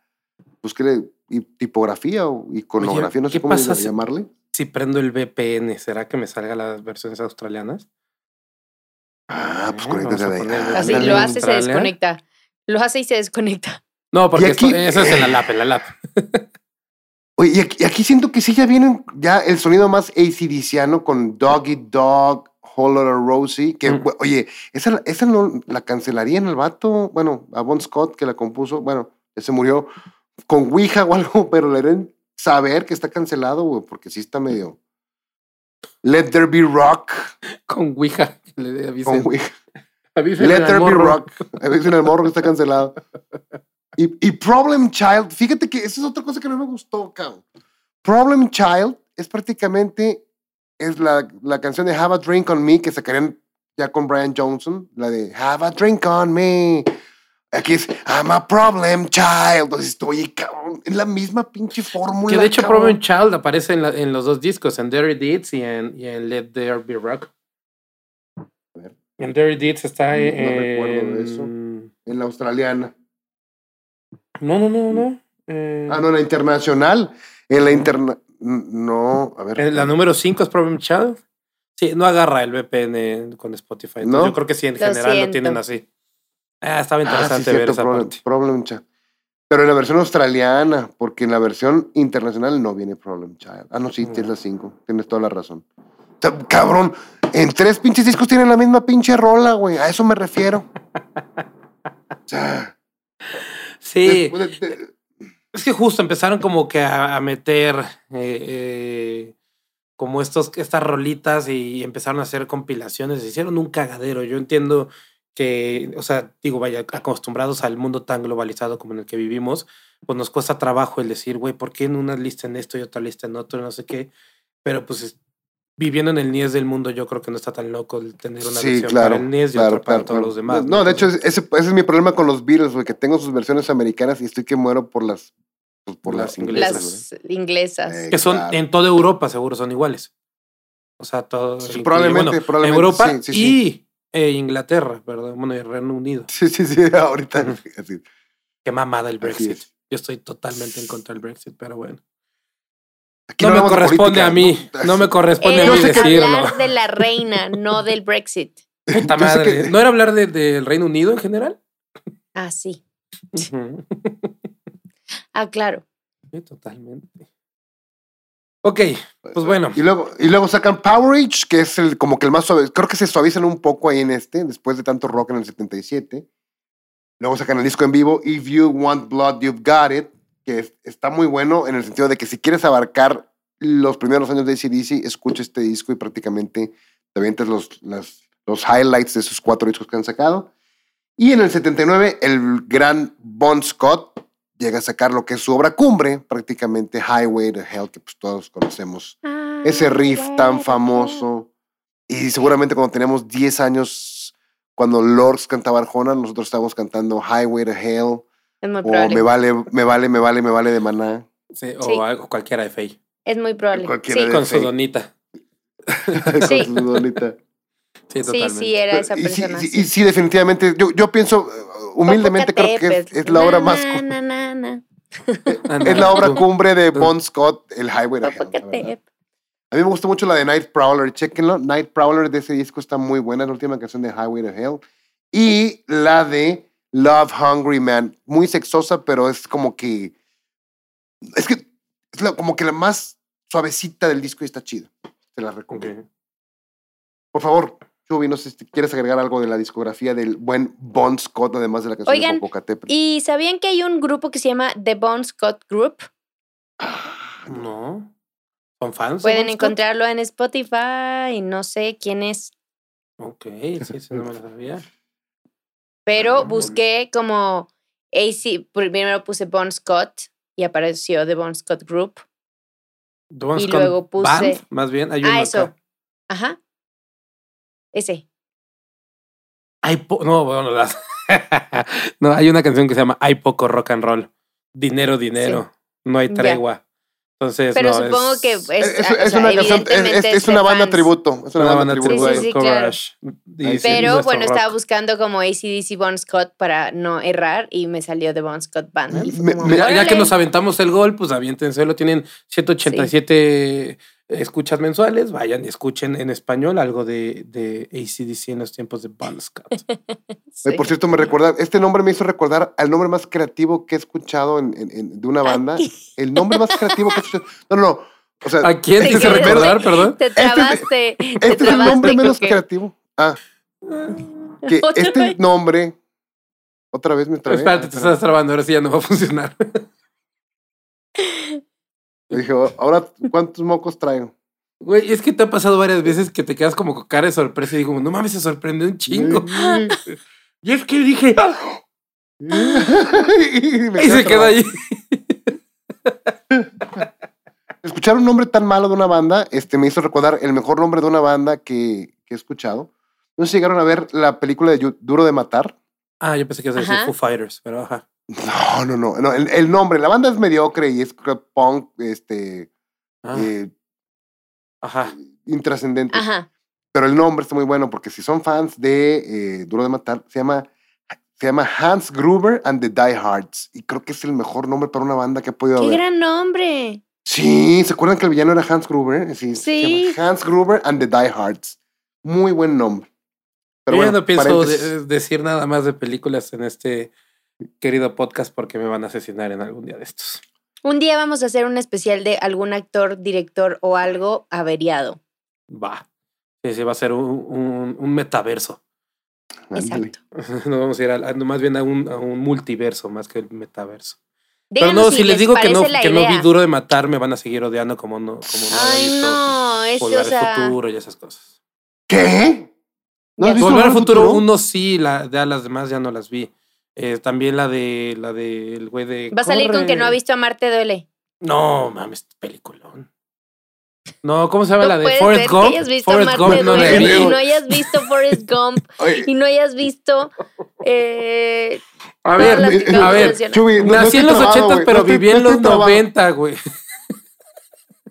pues qué le, tipografía o iconografía, no sé ¿qué cómo llamarle. Si prendo el VPN, ¿será que me salga las versiones australianas? Ah, pues conéctate de ahí. el- Así lo hace, se Australia. desconecta. Lo hace y se desconecta. No, porque Y aquí- esto- eso es en la lap, en la lap. Oye, y aquí, y aquí siento que sí ya vienen ya el sonido más ACDCiano con Doggy Dog, Whole Lotta Rosie, que, Mm. oye, esa, esa no la cancelarían el vato, bueno, a Bon Scott que la compuso, bueno, ya se murió con Ouija o algo, pero le deben saber que está cancelado, güey, porque sí está medio... Let There Be Rock Con Ouija. Le con avisen. Ouija. Avísenle Let There Be. Rock. A veces en el morro que está cancelado. Y, y Problem Child, fíjate que esa es otra cosa que no me gustó, cabrón. Problem Child es prácticamente es la, la canción de Have a Drink on Me que sacarían ya con Brian Johnson, la de Have a Drink on Me. Aquí es I'm a Problem Child. Entonces, oye, cabrón, es la misma pinche fórmula. Que de hecho cabrón. Problem Child aparece en, la- en los dos discos, en Dirty Deeds y en, y en Let There Be Rock. A ver. En Dirty Deeds está No en... recuerdo de eso. En la australiana. No, no, no, no. Eh, Ah, no, en la internacional. En la interna. No, a ver. en la número 5 es Problem Child. Sí, no agarra el VPN con Spotify. entonces ¿No? Yo creo que sí, en Lo general lo tienen así. Ah, estaba Ah, sí, interesante ver cierto, esa problem, parte. Problem Child. Pero en la versión australiana, porque en la versión internacional no viene Problem Child. Ah, no, sí, Mm. tienes las cinco. Tienes toda la razón. O sea, cabrón, en tres pinches discos tienen la misma pinche rola, güey. A eso me refiero. O sea, Sí, después de- de- es que justo empezaron como que a, a meter eh, eh, como estos, estas rolitas y empezaron a hacer compilaciones, se hicieron un cagadero. Yo entiendo que, o sea, digo, vaya, acostumbrados al mundo tan globalizado como en el que vivimos, pues nos cuesta trabajo el decir, güey, ¿por qué en una lista en esto y otra lista en otro, no sé qué? Pero pues es- viviendo en el NIES del mundo, yo creo que no está tan loco el tener una Sí, versión claro. para el NIES y claro, otra para claro, todos claro. los demás. No, de hecho, ese, ese es mi problema con los Beatles, güey, que tengo sus versiones americanas y estoy que muero por las, pues, por Las las inglesas. Las inglesas. Eh, que son claro. en toda Europa, seguro son iguales. O sea, todo. Sí, probablemente, bueno, probablemente, Europa sí, sí, sí. y eh, Inglaterra, perdón, bueno, y Reino Unido. Sí, sí, sí, ahorita. Así. Qué mamada el Brexit. es. Yo estoy totalmente en contra del Brexit, pero bueno. Aquí no me de corresponde política, a mí. No me corresponde a Era mí decirlo. hablar de la reina, no del Brexit. Puta madre. que- ¿No era hablar de- del Reino Unido en general? Ah, sí. Ah, claro. Sí, totalmente. Ok, pues bueno. Y luego, y luego sacan Powerage, que es el, como que el más suave. Creo que se suavizan un poco ahí en este, después de tanto rock en el 77. Luego sacan el disco en vivo, If You Want Blood, You've Got It, que es- está muy bueno en el sentido de que si quieres abarcar los primeros años de ACDC, escucha este disco y prácticamente te avientas los, las- los highlights de esos cuatro discos que han sacado. Y en el 79, el gran Bon Scott llega a sacar lo que es su obra cumbre, prácticamente Highway to Hell, que pues todos conocemos ese riff tan famoso. Y seguramente cuando teníamos 10 años, cuando Lords cantaba Arjona, nosotros estábamos cantando Highway to Hell Es muy o probable. Me vale, me vale, me vale, me vale de maná. Sí, o Sí. algo, cualquiera de Faye. Es muy probable. Cualquiera Sí, de- Con su donita. Con Sí. su donita. Sí, sí, totalmente. sí, era esa y, sí, persona. sí, sí. y sí, definitivamente, yo, yo pienso, humildemente creo que es, es la obra Na, más, na, na, na, na. Anda, es la obra cumbre de. Bon Scott, el Highway to Hell. A mí me gustó mucho la de Night Prowler, chequenlo. Night Prowler de ese disco está muy buena, es la última canción de Highway to Hell. Y la de Love Hungry Man, muy sexosa, pero es como que. Es que es la- como que la más suavecita del disco y está chida. Te la recomiendo. Ok. Por favor, Chubi, no sé si quieres agregar algo de la discografía del buen Bon Scott, además de la canción Oigan, de Popocatépetl. ¿Y sabían que hay un grupo que se llama The Bon Scott Group? No. ¿Son fans? de Pueden Bon Scott? encontrarlo en Spotify. No sé quién es, Ok, sí, sí, no me lo sabía. pero Ah, busqué como AC. Primero puse Bon Scott y apareció The Bon Scott Group. The Bon Y Scott luego puse- Band, más bien. Hay uno Ah, eso. acá. Ajá. Ese. Hay po- no, bueno, las- no, hay una canción que se llama Hay poco rock and roll. Dinero, dinero. No hay Ya. tregua. Entonces, Pero no, supongo es- que Es, es, es- ah, o es sea, una canción, es, es- evidentemente es una de banda fans. tributo. Es una, una banda, banda tributo. Sí, sí, de sí, claro. Pero bueno, estaba buscando como ACDC Bon Scott para no errar y me salió The Bon Scott Band. Me- como, me- Ya, que nos aventamos el gol, pues aviéntense, lo tienen 187 escuchas mensuales, vayan y escuchen en español algo de, de ACDC en los tiempos de Bon Scott. Oye, por cierto, me recuerda, este nombre me hizo recordar al nombre más creativo que he escuchado en, en- en- de una banda. El nombre más creativo que he escuchado. No, no, no. O sea, ¿A quién Te te hizo recordar, perdón? Te trabaste. te este es el trabaste, nombre menos creativo. Ah, que este nombre. Otra vez me trabé. Espérate, te estás trabando, ahora sí ya no va a funcionar. Yo dije, ahora, ¿cuántos mocos traigo? Güey, es que te ha pasado varias veces que te quedas como con cara de sorpresa y digo, no mames, se sorprendió un chingo. Y es que dije, ¡ah! y me y se trabado. ahí. Escuchar un nombre tan malo de una banda este, me hizo recordar el mejor nombre de una banda que, que he escuchado. No sé si llegaron a ver la película de Duro de Matar. Ah, yo pensé que ibas a decir. Foo Fighters, pero ajá. No, no, no. no, el, el nombre, la banda es mediocre y es punk, este, Ah, eh, ajá. intrascendente. Ajá. Pero el nombre está muy bueno porque si son fans de eh, Duro de Matar, se llama, se llama Hans Gruber and the Die Hards. Y creo que es el mejor nombre para una banda que he podido ¡Qué ver. gran nombre! Sí, ¿se acuerdan que el villano era Hans Gruber? Sí. se Sí. llama Hans Gruber and the Die Hards. Muy buen nombre. Pero yo bueno, no pienso de- decir nada más de películas en este querido podcast porque me van a asesinar en algún día de estos. Un día vamos a hacer un especial de algún actor, director o algo averiado. Va. Sí, sí, va a ser un, un- un metaverso. Exacto. Nos vamos a ir a, a- más bien a un, a un multiverso más que el metaverso. Pero no, si, les les digo que no, que no vi duro de matar, me van a seguir odiando como no, como no Ay, visto no, este, Volver o sea, al futuro y esas cosas. ¿Qué? ¿No has Ya. visto Volver al futuro, uno sí, la, ya las demás ya no las vi. Eh, también la de la del güey de. va a salir con que no ha visto a Marte duele. No, mames, peliculón. No, ¿cómo se llama No la de puede Forrest ser Gump? que hayas visto Forrest a Gump no vi. y no hayas visto Forrest Gump y no hayas visto eh, A ver, a de ver. Chubi, no, Nací en los trabado, 80, güey, pero no estoy- viví en los trabado, 90, güey.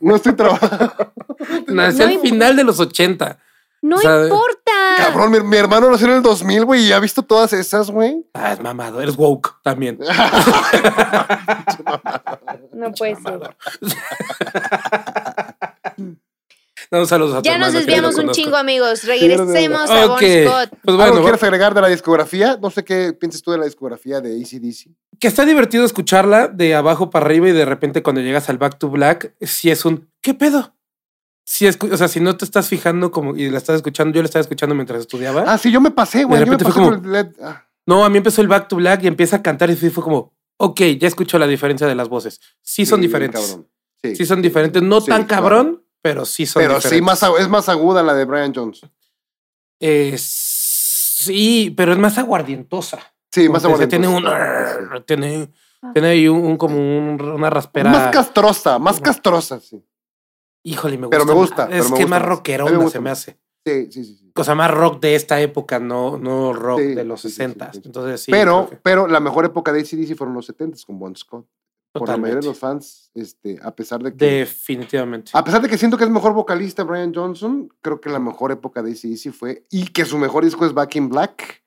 No estoy trabajando. Nací No al final de los 80. No o sea, importa. Cabrón, mi, mi hermano nació en el 2000, güey, y ha visto todas esas, güey. Ah, es mamado, eres woke también. No puede ser. No, saludos a tu Ya nos desviamos un chingo, amigos. Regresemos a Bon Ok, Scott. pues ¿Algo bueno, quieres agregar de la discografía? No sé qué piensas tú de la discografía de ACDC. que está divertido escucharla de abajo para arriba y de repente cuando llegas al Back to Black, si es un ¿qué pedo? Si o sea, si no te estás fijando como y la estás escuchando, yo la estaba escuchando mientras estudiaba. Ah, sí, yo me pasé, güey. De Yo me pasé fue por el LED. Ah, No, a mí empezó el Back to Black y empieza a cantar y fue como, ok, ya escucho la diferencia de las voces. Sí son sí, diferentes. Sí. Sí son diferentes. No Sí, tan claro. cabrón, pero sí son Pero diferentes. sí, más, es más aguda la de Brian Jones. Eh, sí, pero es más aguardientosa. Sí, más Como aguda. Tiene un... Tiene, tiene ahí un, un- como un- una raspera. Más castrosa, más castrosa, sí. Híjole, me gusta. Pero me gusta, pero Es me que gusta más me rockerona gusta se me hace. Sí, sí, sí. sí. Cosa más rock de esta época, no, no rock Sí, de los sí, sí, 60. sí, sí. Entonces sí. pero, que pero la mejor época de ACDC fueron los 70 con Bon Scott. Por la mayoría de los fans, este, a pesar de que. Definitivamente. A pesar de que siento que es mejor vocalista Brian Johnson, creo que la mejor época de ACDC fue. Y que su mejor disco es Back in Black.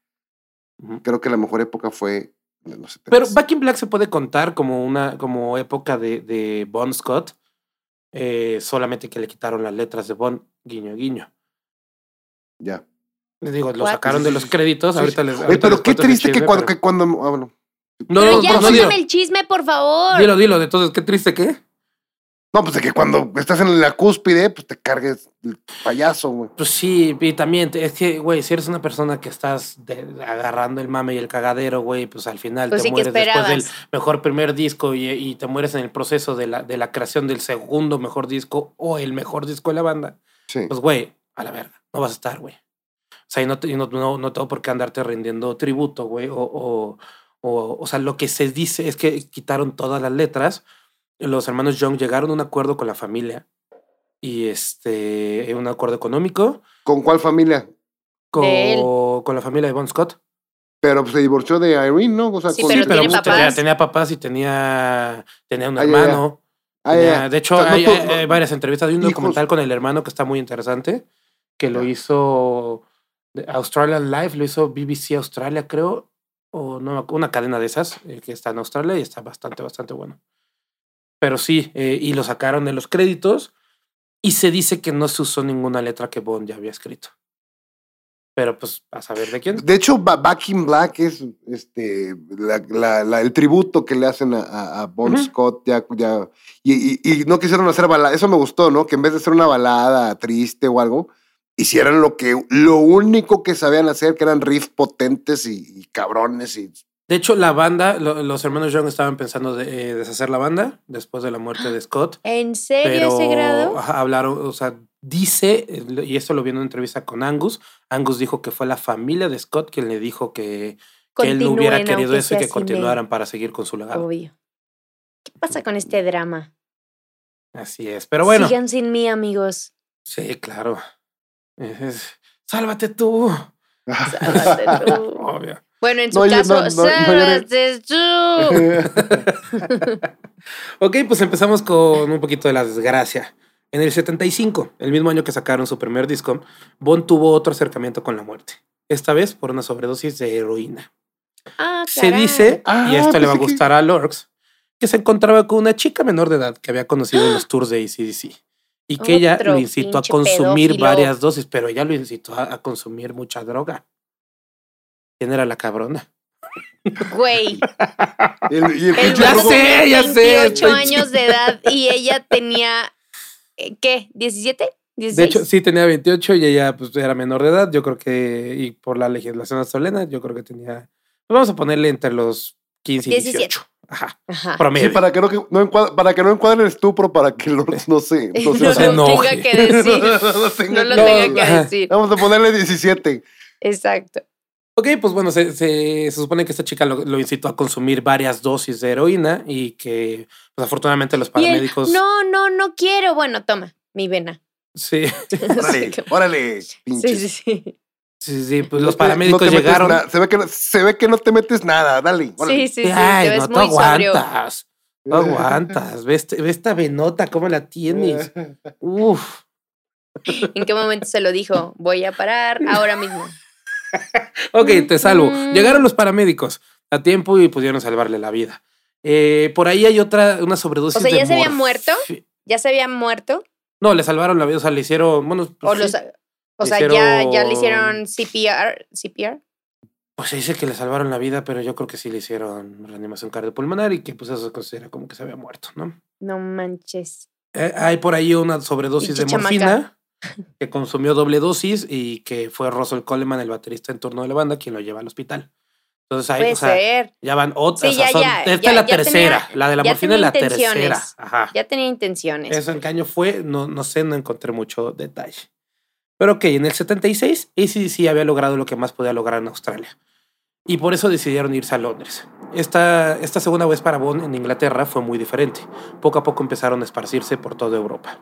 Creo que la mejor época fue de los 70. Pero Back in Black se puede contar como una como época de, de Bon Scott, eh, solamente que le quitaron las letras de Bon, guiño, guiño. Ya. Les digo, lo sacaron de los créditos. Sí, ahorita sí. les. Ahorita pero les qué triste que cuando. pero- Que cuando ah, bueno. No, Pero no, ya, no, el chisme, por favor. dilo, dilo. Entonces, qué triste que. No, pues de que cuando estás en la cúspide, pues te cargues el payaso, güey. Pues sí, y también es que, güey, si eres una persona que estás de- agarrando el mame y el cagadero, güey, pues al final Pues te sí, ¿qué mueres después del mejor primer disco y, y te mueres en el proceso de la, de la creación del segundo mejor disco o el mejor disco de la banda. Sí. Pues, güey, a la verga, no vas a estar, güey. O sea, y no, te- y no, no, no tengo por qué andarte rindiendo tributo, güey. O, o, o, o sea, lo que se dice es que quitaron todas las letras. Los hermanos Young llegaron a un acuerdo con la familia y este, un acuerdo económico ¿Con cuál familia? Con, con la familia de Bon Scott. Pero pues, se divorció de Irene, ¿no? O sea, Sí, con- pero tiene pues, papás. Tenía, tenía papás y tenía, tenía un Ah, hermano. Ah, tenía- ya. De hecho, no hay, to- hay- hay varias entrevistas. Hay un hijos. documental con el hermano que está muy interesante, que lo hizo Australian Live, lo hizo BBC Australia, creo, o no, una cadena de esas eh, que está en Australia y está bastante, bastante bueno. Pero sí, eh, y lo sacaron de los créditos y se dice que no se usó ninguna letra que Bond ya había escrito. Pero pues, a saber de quién. De hecho, Ba- Back in Black es este la- la- la- el tributo que le hacen a, a-. Scott. Ya, ya, y, y- y no quisieron hacer balada. Eso me gustó, ¿no? Que en vez de ser una balada triste o algo, hicieran lo que lo único que sabían hacer, que eran riffs potentes y, y cabrones. Y, De hecho, la banda, lo- los hermanos Young estaban pensando de eh, deshacer la banda después de la muerte de Scott. ¿En serio pero ese grado? hablaron, o sea, dice, eh, y esto lo vi en una entrevista con Angus, Angus dijo que fue la familia de Scott quien le dijo que, que él no hubiera querido eso y que continuaran para seguir con su legado. Obvio. ¿Qué pasa con este drama? Así es, pero bueno, Sigan sin mí, amigos. sí, claro. Es- es- sálvate tú. Sálvate tú. Obvio. Bueno, en su No, caso, no, no. Ok, pues empezamos con un poquito de la desgracia. En el 75, el mismo año que sacaron su primer disco, Bon tuvo otro acercamiento con la muerte. Esta vez por una sobredosis de heroína. Ah, Se dice, Ah, y esto le va a pensé que- gustar a Lorx, que se encontraba con una chica menor de edad que había conocido en los tours de ACDC. Y que ella Otro lo incitó a consumir pedófilo. varias dosis, pero ella lo incitó a, a consumir mucha droga. ¿Quién era la cabrona? Güey, el, y el el Ya sé, ya sé, 28 estoy años de edad y ella tenía, eh, ¿qué? ¿17? ¿16? De hecho, sí tenía 28 y ella pues, era menor de edad. Yo creo que, y por la legislación australiana, yo creo que tenía. pues, vamos a ponerle entre los 15 y 17. 18. Ajá. Ajá. Promedio. Sí, para que no, que- no encuadre, para que no encuadre el estupro, para que lo- no sé. No, No, se- tenga que decir. no tenga No lo tenga que ajá. decir. Vamos a ponerle 17. Exacto. Ok, pues bueno, se, se- se supone que esta chica lo, lo incitó a consumir varias dosis de heroína y que, pues afortunadamente los él, paramédicos... no, no, no quiero. Bueno, toma, mi vena. Sí, Órale, órale, Sí, pinches. sí, sí. sí, sí, pues No los te- no paramédicos te metes llegaron... se, ve que, no- se ve que no te metes nada, dale. órale. Sí, sí, sí. Ay, te no, ves tú muy sobrio. aguantas. No aguantas. Ve, este- ve esta venota, cómo la tienes. Uf. ¿En qué momento se lo dijo? Voy a parar ahora mismo. Ok, te salvo. Llegaron los paramédicos a tiempo y pudieron salvarle la vida. Eh, por ahí hay otra, una sobredosis. O sea, de ¿ya se había muerto? ¿Ya se había muerto? No, le salvaron la vida, o sea, le hicieron. Bueno, pues, O, los, sí. o Le sea, ya, ya le hicieron- CPR. CPR. Pues se dice que le salvaron la vida, pero yo creo que sí le hicieron reanimación cardiopulmonar y que pues eso se considera como que se había muerto, ¿no? No manches. Eh, hay por ahí una sobredosis de morfina que consumió doble dosis y que fue Russell Coleman, el baterista en turno de la banda, quien lo lleva al hospital. Entonces ahí, Puede o sea, ser. ya van otras. Sí, ya, esta es la tercera. tenía- la de la morfina es la tercera. Ajá. Ya tenía intenciones. Eso en qué año fue, no, no sé, no encontré mucho detalle. Pero ok, en el 76, ACDC había logrado lo que más podía lograr en Australia. Y por eso decidieron irse a Londres. Esta, esta segunda vez para Bonn en Inglaterra fue muy diferente. Poco a poco empezaron a esparcirse por toda Europa.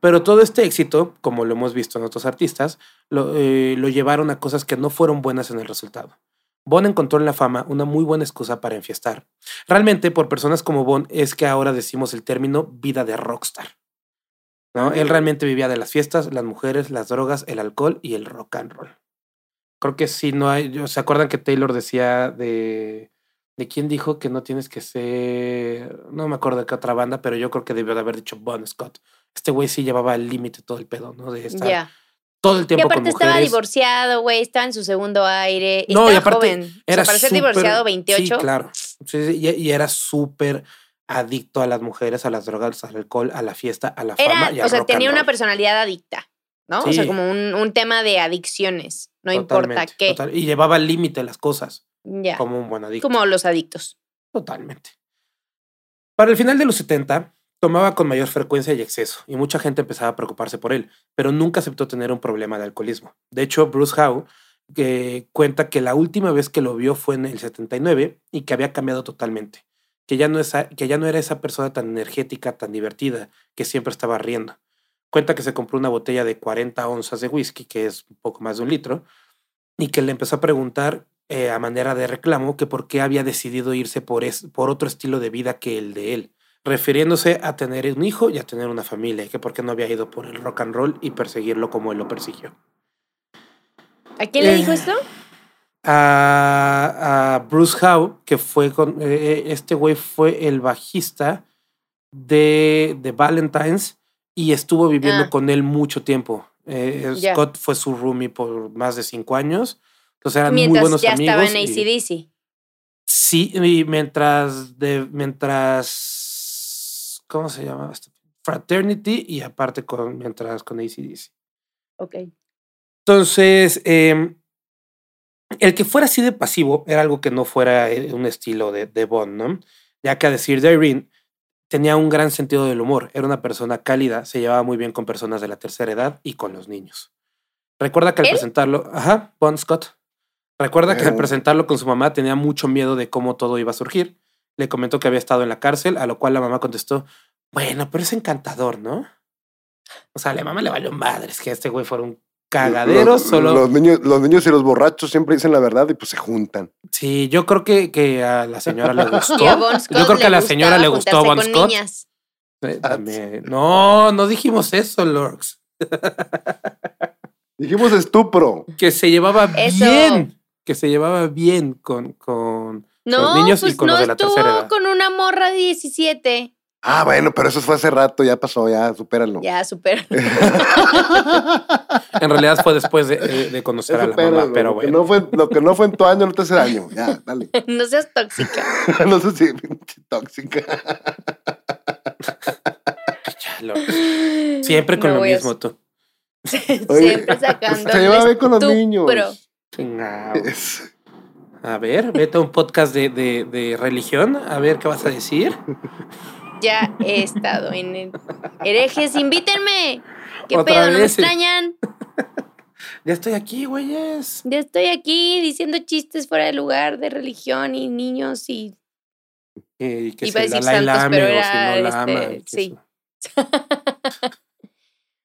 Pero todo este éxito, como lo hemos visto en otros artistas, lo, eh, lo llevaron a cosas que no fueron buenas en el resultado. Bonn encontró en la fama una muy buena excusa para enfiestar. Realmente, por personas como Bonn, es que ahora decimos el término vida de rockstar. ¿no? Él realmente vivía de las fiestas, las mujeres, las drogas, el alcohol y el rock and roll. Creo que sí, no hay. ¿Se acuerdan que Taylor decía de. ¿De quién dijo que no tienes que ser.? No me acuerdo de qué otra banda, pero yo creo que debió de haber dicho Bon Scott. Este güey sí llevaba al límite todo el pedo, ¿no? De estar todo el Y tiempo con aparte estaba divorciado, güey. Estaba en su segundo aire. Y No, y aparte joven. O sea, Era para ser divorciado, 28. Sí, claro. Sí, sí, y, y era súper adicto a las mujeres, a las drogas, al alcohol, a la fiesta, a la Era, fama y o sea, tenía una personalidad adicta, ¿no? O sea, como un, un tema de adicciones. No importa qué. total- Y llevaba al límite las cosas, Ya. como un buen adicto. Como los adictos. Totalmente. Para el final de los 70, tomaba con mayor frecuencia y exceso, y mucha gente empezaba a preocuparse por él, pero nunca aceptó tener un problema de alcoholismo. De hecho, Bruce Howe que cuenta que la última vez que lo vio fue en el 79 y que había cambiado totalmente, que ya no, esa, que ya no era esa persona tan energética, tan divertida, que siempre estaba riendo. Cuenta que se compró una botella de 40 onzas de whisky, que es un poco más de un litro, y que le empezó a preguntar eh, a manera de reclamo que por qué había decidido irse por, es, por otro estilo de vida que el de él, refiriéndose a tener un hijo y a tener una familia, que por qué no había ido por el rock and roll y perseguirlo como él lo persiguió. ¿A quién le Eh, dijo esto? A, a Bruce Howe, que fue con. eh, este güey fue el bajista de, de Valentine's y estuvo viviendo Ah. con él mucho tiempo. Eh. Scott fue su roomie por más de cinco años. Entonces eran muy Mientras buenos ya amigos. estaba en y- ACDC. Sí, y mientras de mientras ¿cómo se llama? esto? Fraternity y aparte con mientras con ACDC. Ok. Entonces, eh, el que fuera así de pasivo era algo que no fuera eh, un estilo de, de Bond, ¿no? Ya que a decir de Irene, tenía un gran sentido del humor, era una persona cálida, se llevaba muy bien con personas de la tercera edad y con los niños. Recuerda que al presentarlo, ajá, Bon Scott. Recuerda que al presentarlo con su mamá tenía mucho miedo de cómo todo iba a surgir. Le comentó que había estado en la cárcel, a lo cual la mamá contestó, bueno, pero es encantador, ¿no? O sea, a la mamá le valió madres que este güey fuera un cagadero, Los, solo... los niños, los niños y los borrachos siempre dicen la verdad y pues se juntan. Sí, yo creo que, que a la señora le gustó. A Bon yo creo que a la señora le gustó Bon Scott. niñas. Eh, también. No, no dijimos eso, Lorx. Dijimos estupro. Que se llevaba Eso. bien. Que se llevaba bien con, con No, los niños pues y con no los de la estuvo tercera edad. con una morra de 17. Ah, bueno, pero eso fue hace rato, ya pasó, ya, supéralo. Ya, super. En realidad fue después de, de conocer a la supéralo. mamá, pero lo, que bueno. no fue, lo que no fue en tu año no te hace daño. Ya, dale. no seas tóxica. no sé si tóxica. Siempre con No lo a- mismo tú. Siempre sacando. se lleva bien con los niños. Chingao. Es- A ver, vete a un podcast de, de, de religión, a ver qué vas a decir. Ya he estado en el... Herejes, invítenme. ¿Qué Otra pedo? ¿No me extrañan? Ya estoy aquí, güeyes. Ya estoy aquí diciendo chistes fuera de lugar de religión y niños y... Y que Iba a si decir santos, pero o si era, no lama. este, que sí.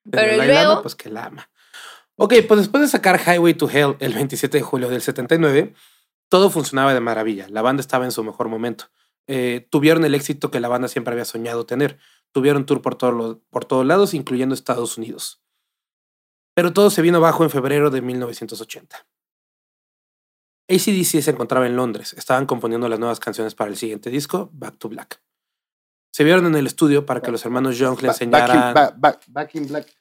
Pero Dalai Lama, luego- pues que lama. Ok, pues después de sacar Highway to Hell el 27 de julio del 79, todo funcionaba de maravilla. La banda estaba en su mejor momento. Eh, tuvieron el éxito que la banda siempre había soñado tener. Tuvieron tour por, todos los- por todos lados, incluyendo Estados Unidos. Pero todo se vino abajo en febrero de 1980. ACDC se encontraba en Londres. Estaban componiendo las nuevas canciones para el siguiente disco, Back to Black. Se vieron en el estudio para que los hermanos Young le Ba- Back in, enseñaran... ba- ba- back in Black.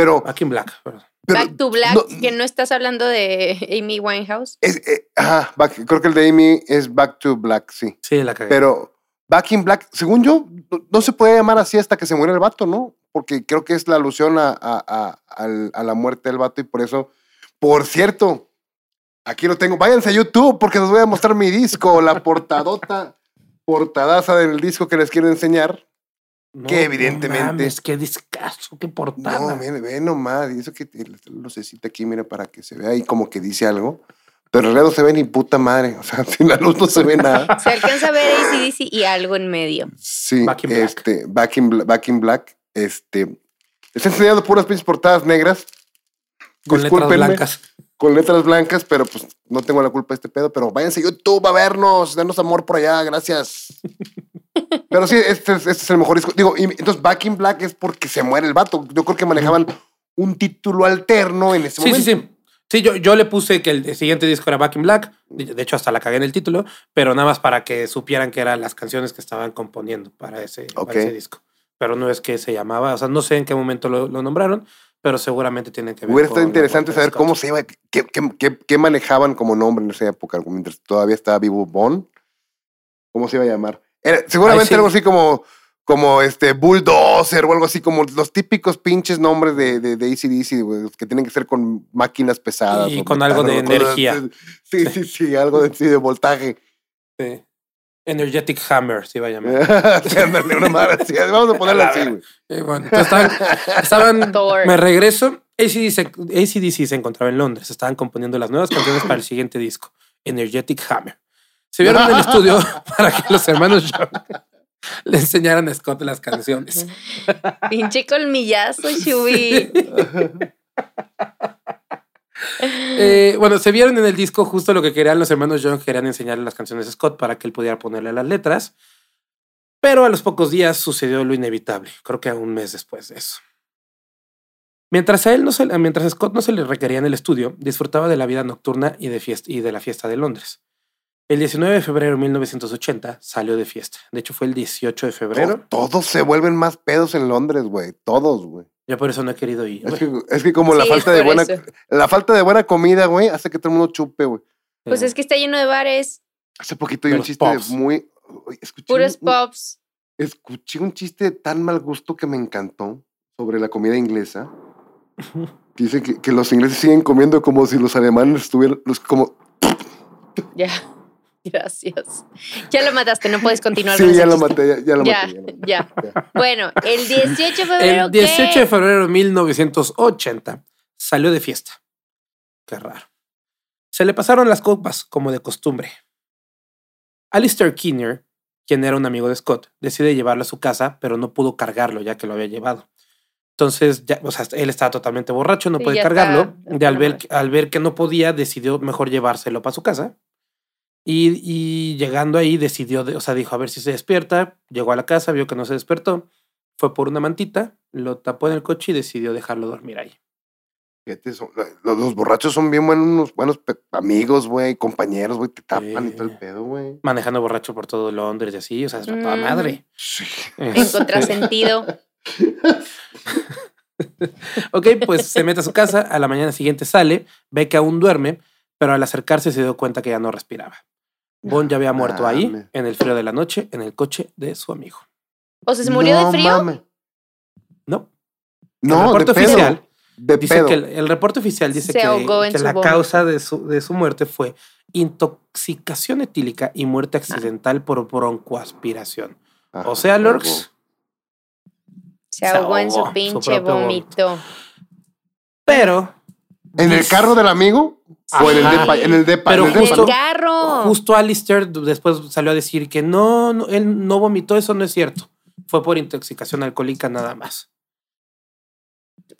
Pero, Back in Black. pero Back to Black, no- que no estás hablando de Amy Winehouse. es- eh, ajá, back- creo que el de Amy es Back to Black, sí. Sí, la cagué. Pero Back in Black, según yo, no, no se puede llamar así hasta que se muere el vato, ¿no? Porque creo que es la alusión a, a- a- al- a la muerte del vato y por eso, por cierto, aquí lo tengo. Váyanse a YouTube porque les voy a mostrar mi disco, la portadota, portadaza del disco que les quiero enseñar. No, que evidentemente- No mames, qué discazo, qué portada. No, ve, ve nomás, y eso que lucecita aquí, mira, para que se vea ahí como que dice algo. Pero en realidad no se ve ni puta madre, o sea, sin la luz no se ve nada. Se alcanza a ver ACDC y algo en medio. Sí, Back in Black. este, Back in, Back in Black, este, está enseñando puras pinches portadas negras. con letras blancas. Con letras blancas, pero pues no tengo la culpa de este pedo, pero váyanse a YouTube a vernos, denos amor por allá, gracias. pero sí, este, es- este es el mejor disco. Digo, y entonces Back in Black es porque se muere el vato. Yo creo que manejaban un título alterno en ese Sí, sí, momento. sí. Sí, yo, yo le puse que el siguiente disco era Back in Black. De hecho, hasta la cagué en el título, pero nada más para que supieran que eran las canciones que estaban componiendo para ese, para Ok. ese disco. Pero no es que se llamaba, o sea, no sé en qué momento lo, lo nombraron, pero seguramente tienen que ver Hubiera estado interesante saber cómo se iba, qué, qué- qué- qué manejaban como nombre en esa época, mientras todavía estaba vivo Bond. ¿Cómo se iba a llamar? Era- seguramente sí. algo así como, como este Bulldozer o algo así, como los típicos pinches nombres de, de, de AC/DC, güey, que tienen que ser con máquinas pesadas. Y con algo de cosas energía. Sí, sí, sí, algo de, sí, de voltaje. Sí. Energetic Hammer se iba a llamar. Sí, ándale, una madre así. Vamos a ponerla así, güey. Bueno, entonces estaban, me regreso. ACDC, ACDC se encontraba en Londres. Estaban componiendo las nuevas canciones para el siguiente disco, Energetic Hammer. Se vieron en el estudio para que los hermanos Young le enseñaran a Scott las canciones. Pinche colmillazo, Shubi. Eh, bueno, se vieron en el disco justo lo que querían los hermanos Young, querían enseñarle las canciones a Scott para que él pudiera ponerle las letras. Pero a los pocos días sucedió lo inevitable, creo que a un mes después de eso. Mientras a él no se, mientras a Scott no se le requería en el estudio, disfrutaba de la vida nocturna y de, fiesta, y de la fiesta de Londres. El 19 de febrero de 1980 salió de fiesta. De hecho, fue el 18 de febrero. To- Todos se vuelven más pedos en Londres, güey. Todos, güey. Yo por eso no he querido ir. Es que, es que como la falta de buena eso. la falta de buena comida, güey, hace que todo el mundo chupe, güey. Pues es que está lleno de bares, Hace poquito hay un chiste muy uy, escuché puros un- un- pops. escuché un chiste de tan mal gusto que me encantó sobre la comida inglesa. Dice que, que los ingleses siguen comiendo como si los alemanes estuvieran los como Ya. Gracias. Ya lo mataste, no puedes continuar Sí, con ya lo maté, ya, ya lo Ya, maté. ya lo maté. ya. Ya. Bueno, el 18 de febrero. El 18 ¿qué? de febrero de 1980 salió de fiesta. Qué raro. Se le pasaron las copas como de costumbre. Alistair Kinnear, quien era un amigo de Scott, decide llevarlo a su casa, pero no pudo cargarlo ya que lo había llevado. Entonces, ya, o sea, él estaba totalmente borracho, no Sí, puede cargarlo. está- De al, ver, al ver que no podía, decidió mejor llevárselo para su casa. Y, y llegando ahí, decidió, de- o sea, dijo a ver si se despierta. Llegó a la casa, vio que no se despertó. Fue por una mantita, lo tapó en el coche y decidió dejarlo dormir ahí. Fíjate, son- los, los borrachos son bien buenos, buenos amigos, güey, compañeros, güey, te tapan y todo el pedo, güey. Manejando borracho por todo Londres y así, o sea, es toda Mm. madre. Sí. En contrasentido. ok, pues se mete a su casa, a la mañana siguiente sale, ve que aún duerme, pero al acercarse se dio cuenta que ya no respiraba. Bon ya había muerto ahí, en el frío de la noche, en el coche de su amigo. O sea, se murió No de frío. No, No, el de reporte pedo. oficial, De Dice pedo. que el, el reporte oficial dice Se que, la causa de su, de su muerte fue intoxicación etílica y muerte accidental por broncoaspiración. Ajá, O sea. Lorx, Se Se ahogó en su pinche vómito. pero ¿En el dice- carro del amigo? ¿O en el depa? En el depa. Pero en el depa, justo- carro. Justo Alistair después salió a decir que no, no, él no vomitó, eso no es cierto. Fue por intoxicación alcohólica nada más.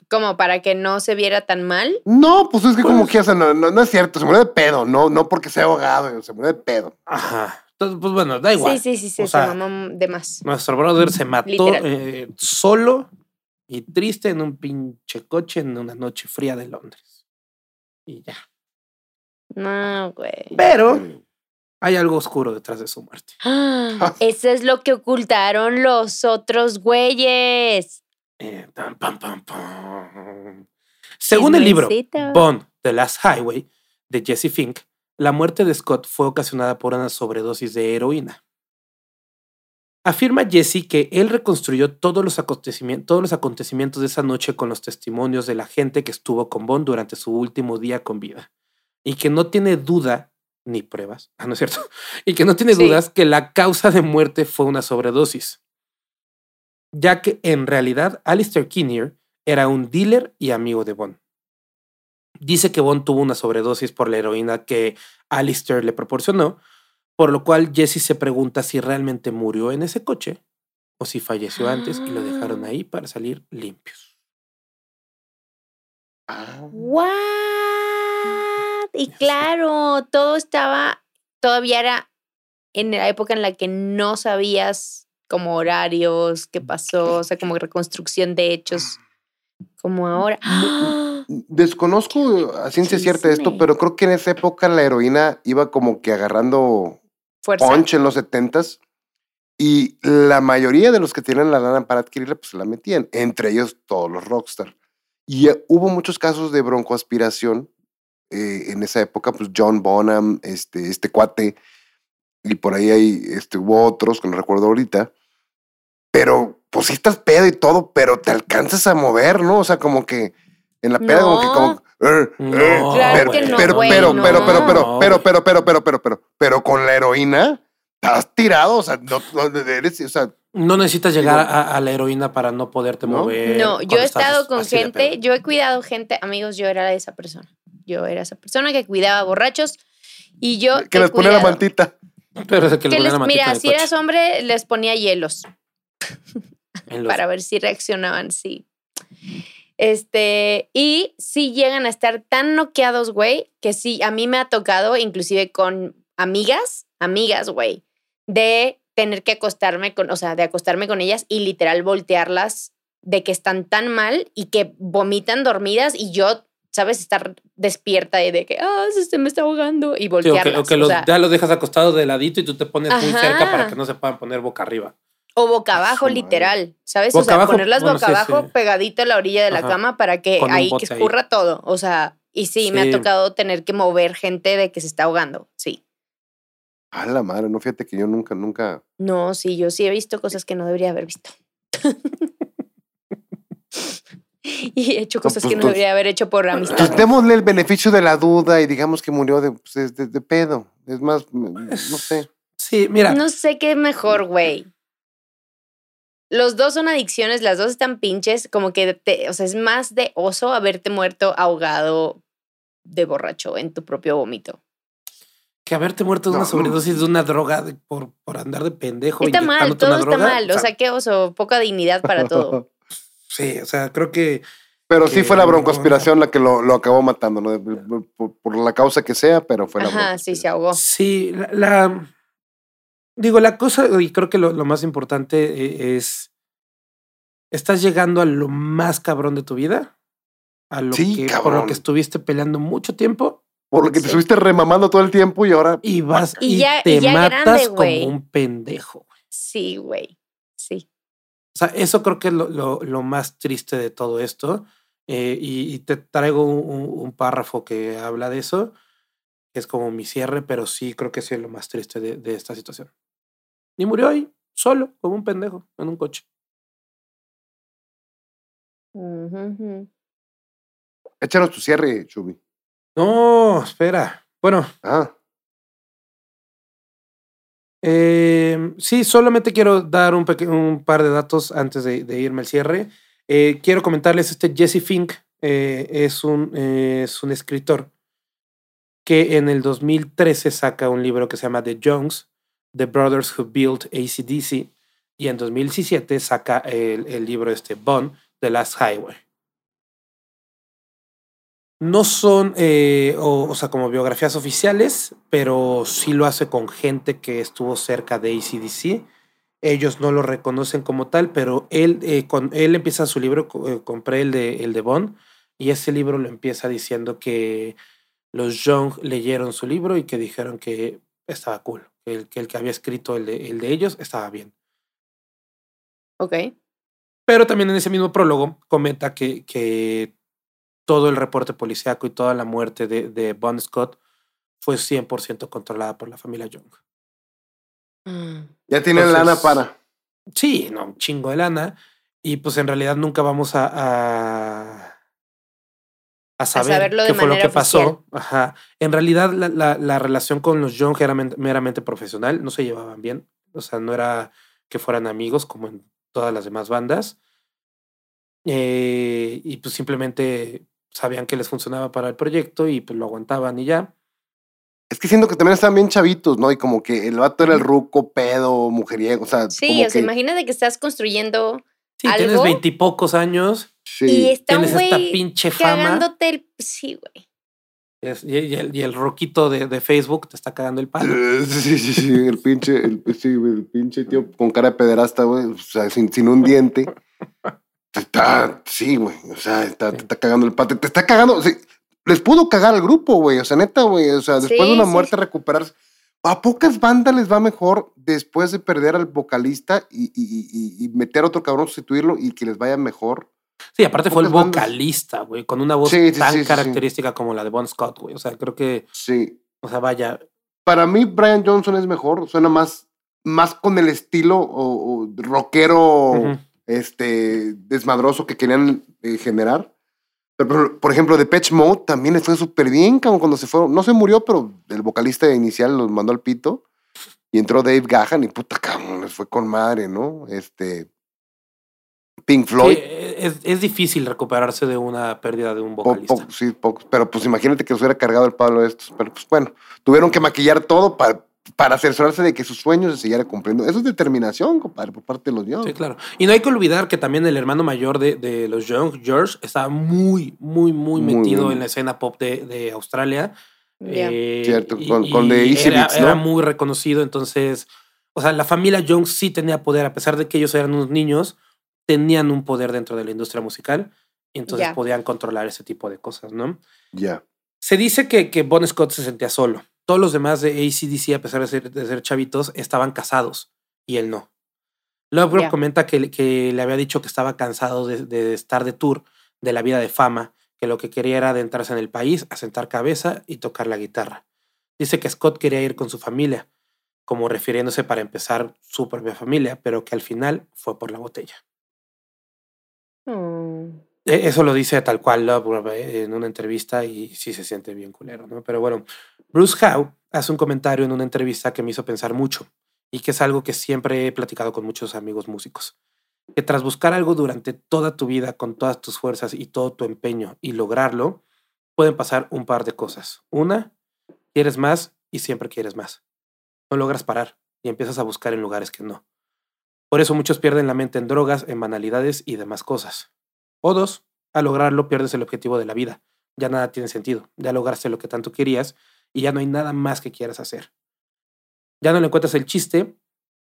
Como para que no se viera tan mal. No, pues es que como Pues- que, o sea, no, no, no es cierto, se murió de pedo, no, no porque sea ahogado, se murió de pedo. Ajá. Entonces, pues bueno, da igual. Sí, sí, sí, sí, O se sea, mamó de más. Nuestro brother se mató eh, solo y triste en un pinche coche en una noche fría de Londres. Y ya. No, güey. Pero hay algo oscuro detrás de su muerte. Ah, Eso es lo que ocultaron los otros güeyes. Eh, pam, pam, pam, pam. Según el libro. Bond, The Last Highway, de Jesse Fink, la muerte de Scott fue ocasionada por una sobredosis de heroína. Afirma Jesse que él reconstruyó todos los, acontecimientos, todos los acontecimientos de esa noche con los testimonios de la gente que estuvo con Bond durante su último día con vida. Y que no tiene duda, ni pruebas, ah, no es cierto, y que no tiene Sí. dudas que la causa de muerte fue una sobredosis. Ya que en realidad Alistair Kinnear era un dealer y amigo de Bond. Dice que Bond tuvo una sobredosis por la heroína que Alistair le proporcionó, por lo cual Jesse se pregunta si realmente murió en ese coche o si falleció antes y lo dejaron ahí para salir limpios. Ah. What? Y claro, todo estaba, todavía era en la época en la que no sabías como horarios, qué pasó, o sea, como reconstrucción de hechos, como ahora. ¡Ah! Desconozco a ciencia cierta esto, pero creo que en esa época la heroína iba como que agarrando Fuerza. punch en los setentas y la mayoría de los que tienen la lana para adquirirla, pues se la metían, entre ellos todos los rockstar. Y eh, hubo muchos casos de broncoaspiración eh, en esa época, pues John Bonham, este, este cuate, y por ahí hay, este, hubo otros que no recuerdo ahorita, pero pues sí estás pedo y todo, pero te alcanzas a mover, ¿no? O sea, como que en la peda, como que como... "Er, er", pero, que no, pero, pero, no. pero, pero, pero, No, pero, pero, pero, pero, pero, pero, pero, con la heroína, estás tirado, o sea, no, no eres, o sea, No necesitas llegar a, a la heroína para no poderte ¿No? mover. No, yo he estado con gente, yo he cuidado gente, amigos, yo era esa persona. Yo era esa persona que cuidaba borrachos y yo que les pone la mantita. Pero es de que, les- la mantita mira, si coche, eras hombre, les ponía hielos los- para ver si reaccionaban, sí. Este, y sí llegan a estar tan noqueados, güey, que sí, a mí me ha tocado, inclusive con amigas, amigas, güey, de tener que acostarme con, o sea, de acostarme con ellas y literal voltearlas de que están tan mal y que vomitan dormidas y yo, ¿sabes? Estar despierta y de que, ah, se me está ahogando y Sí, o que, voltearlas. o que o los- sea, ya los dejas acostados de ladito y tú te pones muy cerca para que no se puedan poner boca arriba. O boca abajo, Su madre. literal, ¿sabes? o sea, abajo, ponerlas bueno, boca sí, abajo sí. pegadito a la orilla de la Ajá. cama para que Con ahí que ahí. escurra todo. O sea, y sí, me ha tocado tener que mover gente de que se está ahogando. Sí. A la madre, no fíjate que yo nunca, nunca. No, sí, yo sí he visto cosas que no debería haber visto. y he hecho cosas pues, que no debería haber hecho por amistad. Pues démosle el beneficio de la duda y digamos que murió de, pues, de, de- de pedo. Es más, no sé. Sí, mira, No sé qué es mejor, güey. Los dos son adicciones, las dos están pinches, como que, te- o sea, es más de oso haberte muerto ahogado de borracho en tu propio vómito. que haberte muerto de una sobredosis de una droga de- por, por andar de pendejo. Está mal, todo está droga, mal. O sea, qué oso, poca dignidad para todo. sí, o sea, creo que Pero sí fue la broncoaspiración la que lo, lo acabó matando, ¿no? Por, por la causa que sea, pero fue la Ajá, sí, se ahogó. Sí, la, la- digo, la cosa, y creo que lo, lo más importante eh, es, estás llegando a lo más cabrón de tu vida, a lo Sí, que, por lo que estuviste peleando mucho tiempo, Por lo que te estuviste remamando todo el tiempo y ahora. y vas Y y, ya- te y ya matas grande, como un pendejo. Sí, güey. Sí. O sea, eso creo que es lo, lo- lo más triste de todo esto. eh, y, y te traigo un, un- un párrafo que habla de eso, que es como mi cierre, pero sí creo que sí es lo más triste de, de esta situación. Y murió ahí, solo, como un pendejo, en un coche. Ujú, ujú. Échanos tu cierre, Chubi. No, espera. Bueno, Ah, Eh, sí, solamente quiero dar un, par de datos antes de, de irme al cierre. Eh, quiero comentarles, este Jesse Fink eh, es, un, eh, es un escritor que en el 2013 saca un libro que se llama The Jones, The Brothers Who Built ACDC, y en 2017 saca el, el libro este, Bond, The Last Highway. No son, eh, o, sea, como biografías oficiales, pero sí lo hace con gente que estuvo cerca de ACDC. Ellos no lo reconocen como tal, pero él, eh, con, él empieza su libro, co- eh, compré el de, el de Bond, y ese libro lo empieza diciendo que los Young leyeron su libro y que dijeron que estaba cool, el que, el que había escrito el de, el de ellos estaba bien. Ok. Pero también en ese mismo prólogo comenta que, que todo el reporte policíaco y toda la muerte de, de Bon Scott fue 100% controlada por la familia Young. Mm. ya tienen Entonces- lana para. Sí, no, un chingo de lana. Y pues en realidad nunca vamos a, a, a saber saberlo de qué fue lo que pasó. Ajá. En realidad la, la- la relación con los Young era men- meramente profesional, no se llevaban bien. O sea, no era que fueran amigos como en todas las demás bandas. Eh, y pues simplemente sabían que les funcionaba para el proyecto y pues lo aguantaban y ya. Es que siento que también estaban bien chavitos, ¿no? Y como que el vato era el ruco, pedo, mujeriego, o sea, Sí, como o sea, que- imagínate que estás construyendo Sí, tienes ¿Algo? veintipocos años, sí. y está un güey cagándote el... Sí, güey. Es- y, y el, y el roquito de, de Facebook te está cagando el palo. Sí, sí, sí, el pinche, el, sí, el pinche tío con cara de pederasta, güey, o sea, sin, sin un diente. Te Está, sí, güey, o sea, está, te está cagando el pate, te está cagando, les pudo cagar al grupo, güey, o sea, neta, güey, o sea, después Sí, de una muerte recuperarse. A pocas bandas les va mejor después de perder al vocalista y, y, y, y meter a otro cabrón, sustituirlo y que les vaya mejor. Sí, aparte fue el vocalista, güey, con una voz Sí, sí, tan sí, característica como la de Bon Scott, güey. O sea, creo que, Sí, o sea, vaya. para mí Brian Johnson es mejor, suena más, más con el estilo o, o rockero ujú. este, desmadroso que querían eh, generar. Pero, por- ejemplo, Depeche Mode también le fue súper bien, cabrón, cuando se fueron. No se murió, pero el vocalista inicial los mandó al pito. Y entró Dave Gahan y puta, cabrón, les fue con madre, ¿no? Este. Pink Sí, Floyd. es, es difícil recuperarse de una pérdida de un vocalista. po- sí, poco, pero pues imagínate que los hubiera cargado el palo estos. Pero pues bueno, tuvieron que maquillar todo para, para cerciorarse de que sus sueños se siguieran cumpliendo. Eso es determinación, compadre, por parte de los Young. Sí, claro. Y no hay que olvidar que también el hermano mayor de, de los Young, George, estaba muy, muy, muy Muy, metido muy. en la escena pop de, de Australia. Eh, Cierto, y- con- con The Easy era, Beats, era ¿no? muy reconocido, entonces, o sea, la familia Young sí tenía poder, a pesar de que ellos eran unos niños, tenían un poder dentro de la industria musical y entonces podían controlar ese tipo de cosas, ¿no? Ya. Se dice que, que Bon Scott se sentía solo. Todos los demás de ACDC, a pesar de ser, de ser chavitos, estaban casados y él no. Luego Ya. comenta que, que le había dicho que estaba cansado de, de estar de tour, de la vida de fama, que lo que quería era adentrarse en el país, asentar cabeza y tocar la guitarra. Dice que Scott quería ir con su familia, como refiriéndose para empezar su propia familia, pero que al final fue por la botella. Mm. E- Eso lo dice tal cual Love eh, en una entrevista y sí se siente bien culero, ¿no? Pero bueno, Bruce Howe hace un comentario en una entrevista que me hizo pensar mucho y que es algo que siempre he platicado con muchos amigos músicos. Que tras buscar algo durante toda tu vida con todas tus fuerzas y todo tu empeño y lograrlo, pueden pasar un par de cosas. Una, quieres más y siempre quieres más. No logras parar y empiezas a buscar en lugares que no. Por eso muchos pierden la mente en drogas, en banalidades y demás cosas. O dos, al lograrlo pierdes el objetivo de la vida. Ya nada tiene sentido. Ya lograste lo que tanto querías y ya no hay nada más que quieras hacer. Ya no le encuentras el chiste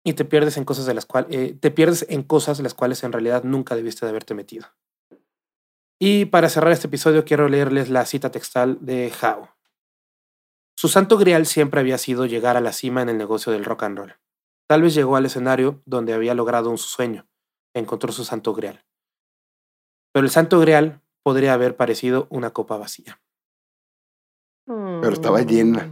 y te pierdes en cosas de las cuales te pierdes en cosas las cuales en realidad nunca debiste de haberte metido. Y para cerrar este episodio quiero leerles la cita textual de Howe. Su santo grial siempre había sido llegar a la cima en el negocio del rock and roll. Tal vez llegó al escenario donde había logrado un sueño, encontró su santo grial. Pero el santo grial podría haber parecido una copa vacía. Pero estaba llena.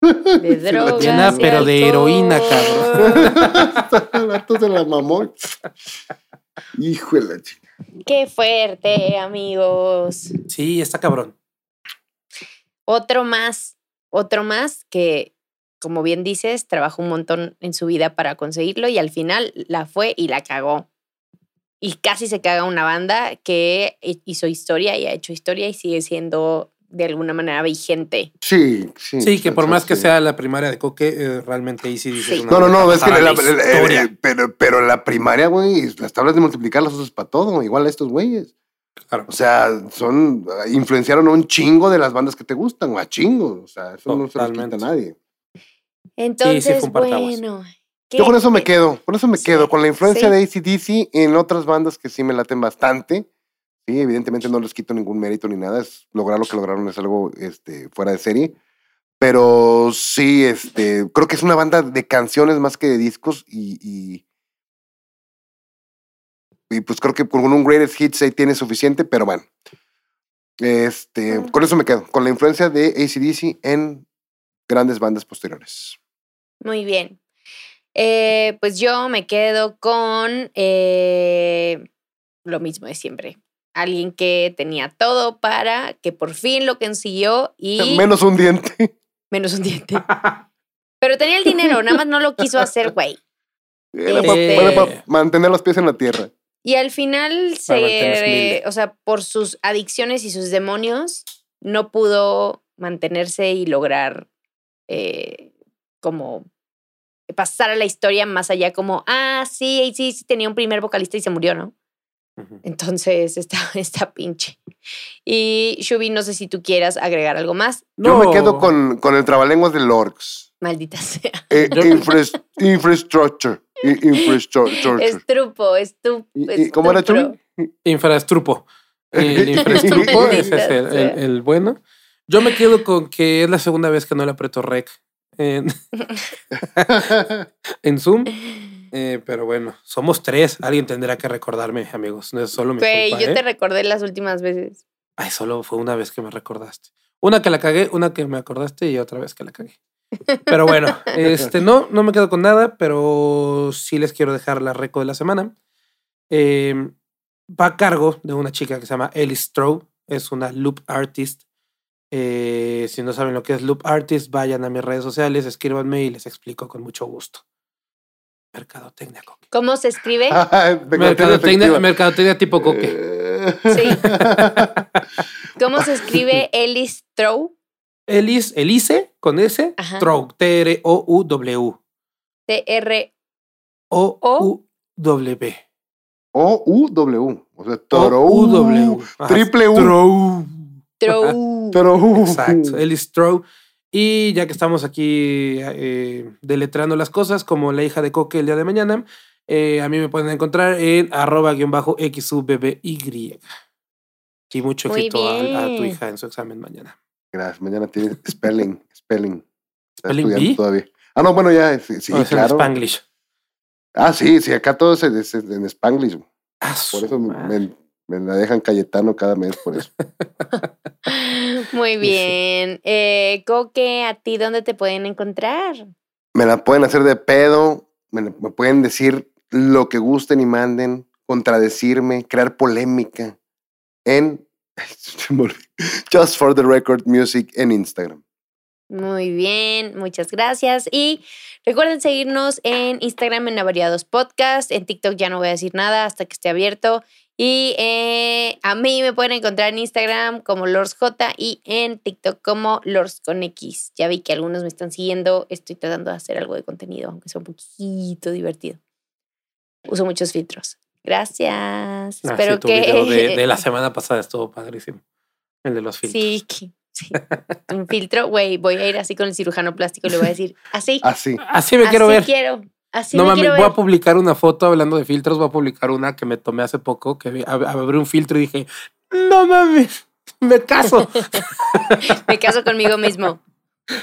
De Se la drogas. llena, pero de heroína, alcohol. El vato se la mamó. Hijo de la chica. Qué fuerte, amigos. Sí, está cabrón. Otro más, otro más que, como bien dices, trabajó un montón en su vida para conseguirlo y al final la fue y la cagó. Y casi se caga una banda que hizo historia y ha hecho historia y sigue siendo de alguna manera vigente. Sí, sí. Sí, que por sí, más que sí. sea la primaria de Coque, eh, realmente Easy dice Sí. No, no, no, es que la, eh, pero, pero la primaria, güey, las tablas de multiplicar las usas para todo, igual a estos güeyes. Claro. O sea, son, influenciaron a un chingo de las bandas que te gustan, o a chingo. O sea, eso no se quita a nadie. Entonces, bueno. Yo con ¿qué- eso me quedo, con eso me Sí, quedo, con la influencia sí. de ACDC en otras bandas que sí me laten bastante. Sí, evidentemente no les quito ningún mérito ni nada, es lograr lo que lograron es algo este, fuera de serie. Pero sí, este, creo que es una banda de canciones más que de discos y, y, y pues creo que con un Greatest Hits ahí tiene suficiente, pero bueno. Este, Mm. con eso me quedo, con la influencia de ACDC en grandes bandas posteriores. Muy bien. Eh, pues yo me quedo con eh, lo mismo de siempre. Alguien que tenía todo para que por fin lo consiguió y Menos un diente. menos un diente. Pero tenía el dinero, nada más no lo quiso hacer, güey. Era Este- pa- para pa- mantener los pies en la tierra. Y al final, se, o sea, por sus adicciones y sus demonios, no pudo mantenerse y lograr eh, como pasar a la historia más allá como, ah, sí, sí, sí, tenía un primer vocalista y se murió, ¿no? Entonces está, está pinche. Y Shubi, no sé si tú quieras agregar algo más. Yo me quedo con, con el trabalenguas de Lorx. Maldita sea. Eh, infras- infrastructure. Infrastructure. Estrupo, estu, ¿Y- y cómo era. Chubi? Infrastrupo. El infrastrupo, ese es el, el- el bueno. Yo me quedo con que es la segunda vez que no le aprieto rec en, en Zoom. Eh, pero bueno, somos tres. Alguien tendrá que recordarme, amigos. No es solo mi Güey, culpa, yo ¿eh? te recordé las últimas veces. Ay, solo fue una vez que me recordaste. Una que la cagué, una que me acordaste y otra vez que la cagué. Pero bueno, este no, no me quedo con nada, pero sí les quiero dejar la reco de la semana. Eh, va a cargo de una chica que se llama Ellie Stroh, es una loop artist. Eh, si no saben lo que es loop artist, vayan a mis redes sociales, escríbanme y les explico con mucho gusto. Mercadotecnia Coque. ¿Cómo se escribe? Mercadotecnia, mercadotecnia tipo Coque. Eh. Sí. ¿Cómo se escribe Ellis Trow? Elis, Elise con S, Ajá. Trow, T-R-O-U-W. T-R. O-U-W. O sea. Ajá, Triple U. Trow. Trow. Toro. Exacto, Ellis Trow. Y ya que estamos aquí eh, deletreando las cosas, como la hija de Coque el día de mañana, eh, a mí me pueden encontrar en arroba guion bajo XUBBY. Y mucho Muy éxito a, a tu hija en su examen mañana. Gracias. Mañana tiene spelling. Spelling. Está ¿Spelling estudiando todavía. Ah, no, bueno, ya. Sí, sí, O es en claro. Spanglish. Ah, sí, sí, acá todo es en, es en Spanglish. Ah, Por eso me, me la dejan Cayetano cada mes, por eso. Muy bien. Eh, Coque, ¿a ti dónde te pueden encontrar? Me la pueden hacer de pedo, me, me pueden decir lo que gusten y manden, contradecirme, crear polémica en Just for the Record Music en Instagram. Muy bien, muchas gracias. Y recuerden seguirnos en Instagram en Avariados Podcast. En TikTok ya no voy a decir nada hasta que esté abierto. Y eh, a mí me pueden encontrar en Instagram como LordsJ y en TikTok como Lords con X. Ya vi que algunos me están siguiendo. Estoy tratando de hacer algo de contenido, aunque sea un poquito divertido. Uso muchos filtros. Gracias. Ah, sí, Espero tu que. video de, de la semana pasada estuvo padrísimo. El de los filtros. Sí, que- sí. Un filtro, güey. Voy a ir así con el cirujano plástico y le voy a decir, así. Así. Así me quiero así ver. quiero. Así no me mames, voy a publicar una foto hablando de filtros. Voy a publicar una que me tomé hace poco, que abrí un filtro y dije, no mames, me caso. Me caso conmigo mismo.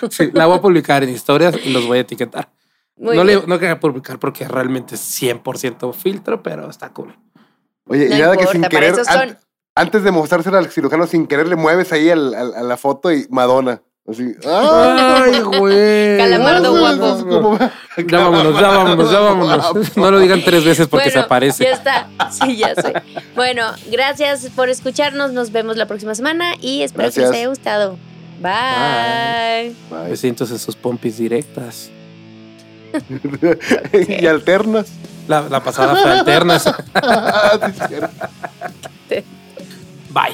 Sí, la voy a publicar en historias y los voy a etiquetar. Muy no, bien. le, no quería publicar porque realmente es 100% filtro, pero está cool. Oye, No y nada que sin querer, eso son- an- antes de mostrársela al cirujano, sin querer le mueves ahí al- al- a la foto y Madonna. Así. ¡Ay, güey! Calamardo guapo. como- Ya vámonos, ya vámonos, ya vámonos. No lo digan tres veces porque se aparece. Ya está. Sí, ya sé. Bueno, gracias por escucharnos. Nos vemos la próxima semana y espero que les haya gustado. Bye. Bye. Besitos en sus pompis directas. y alternas. La, la pasada fue alternas. Ah. Bye.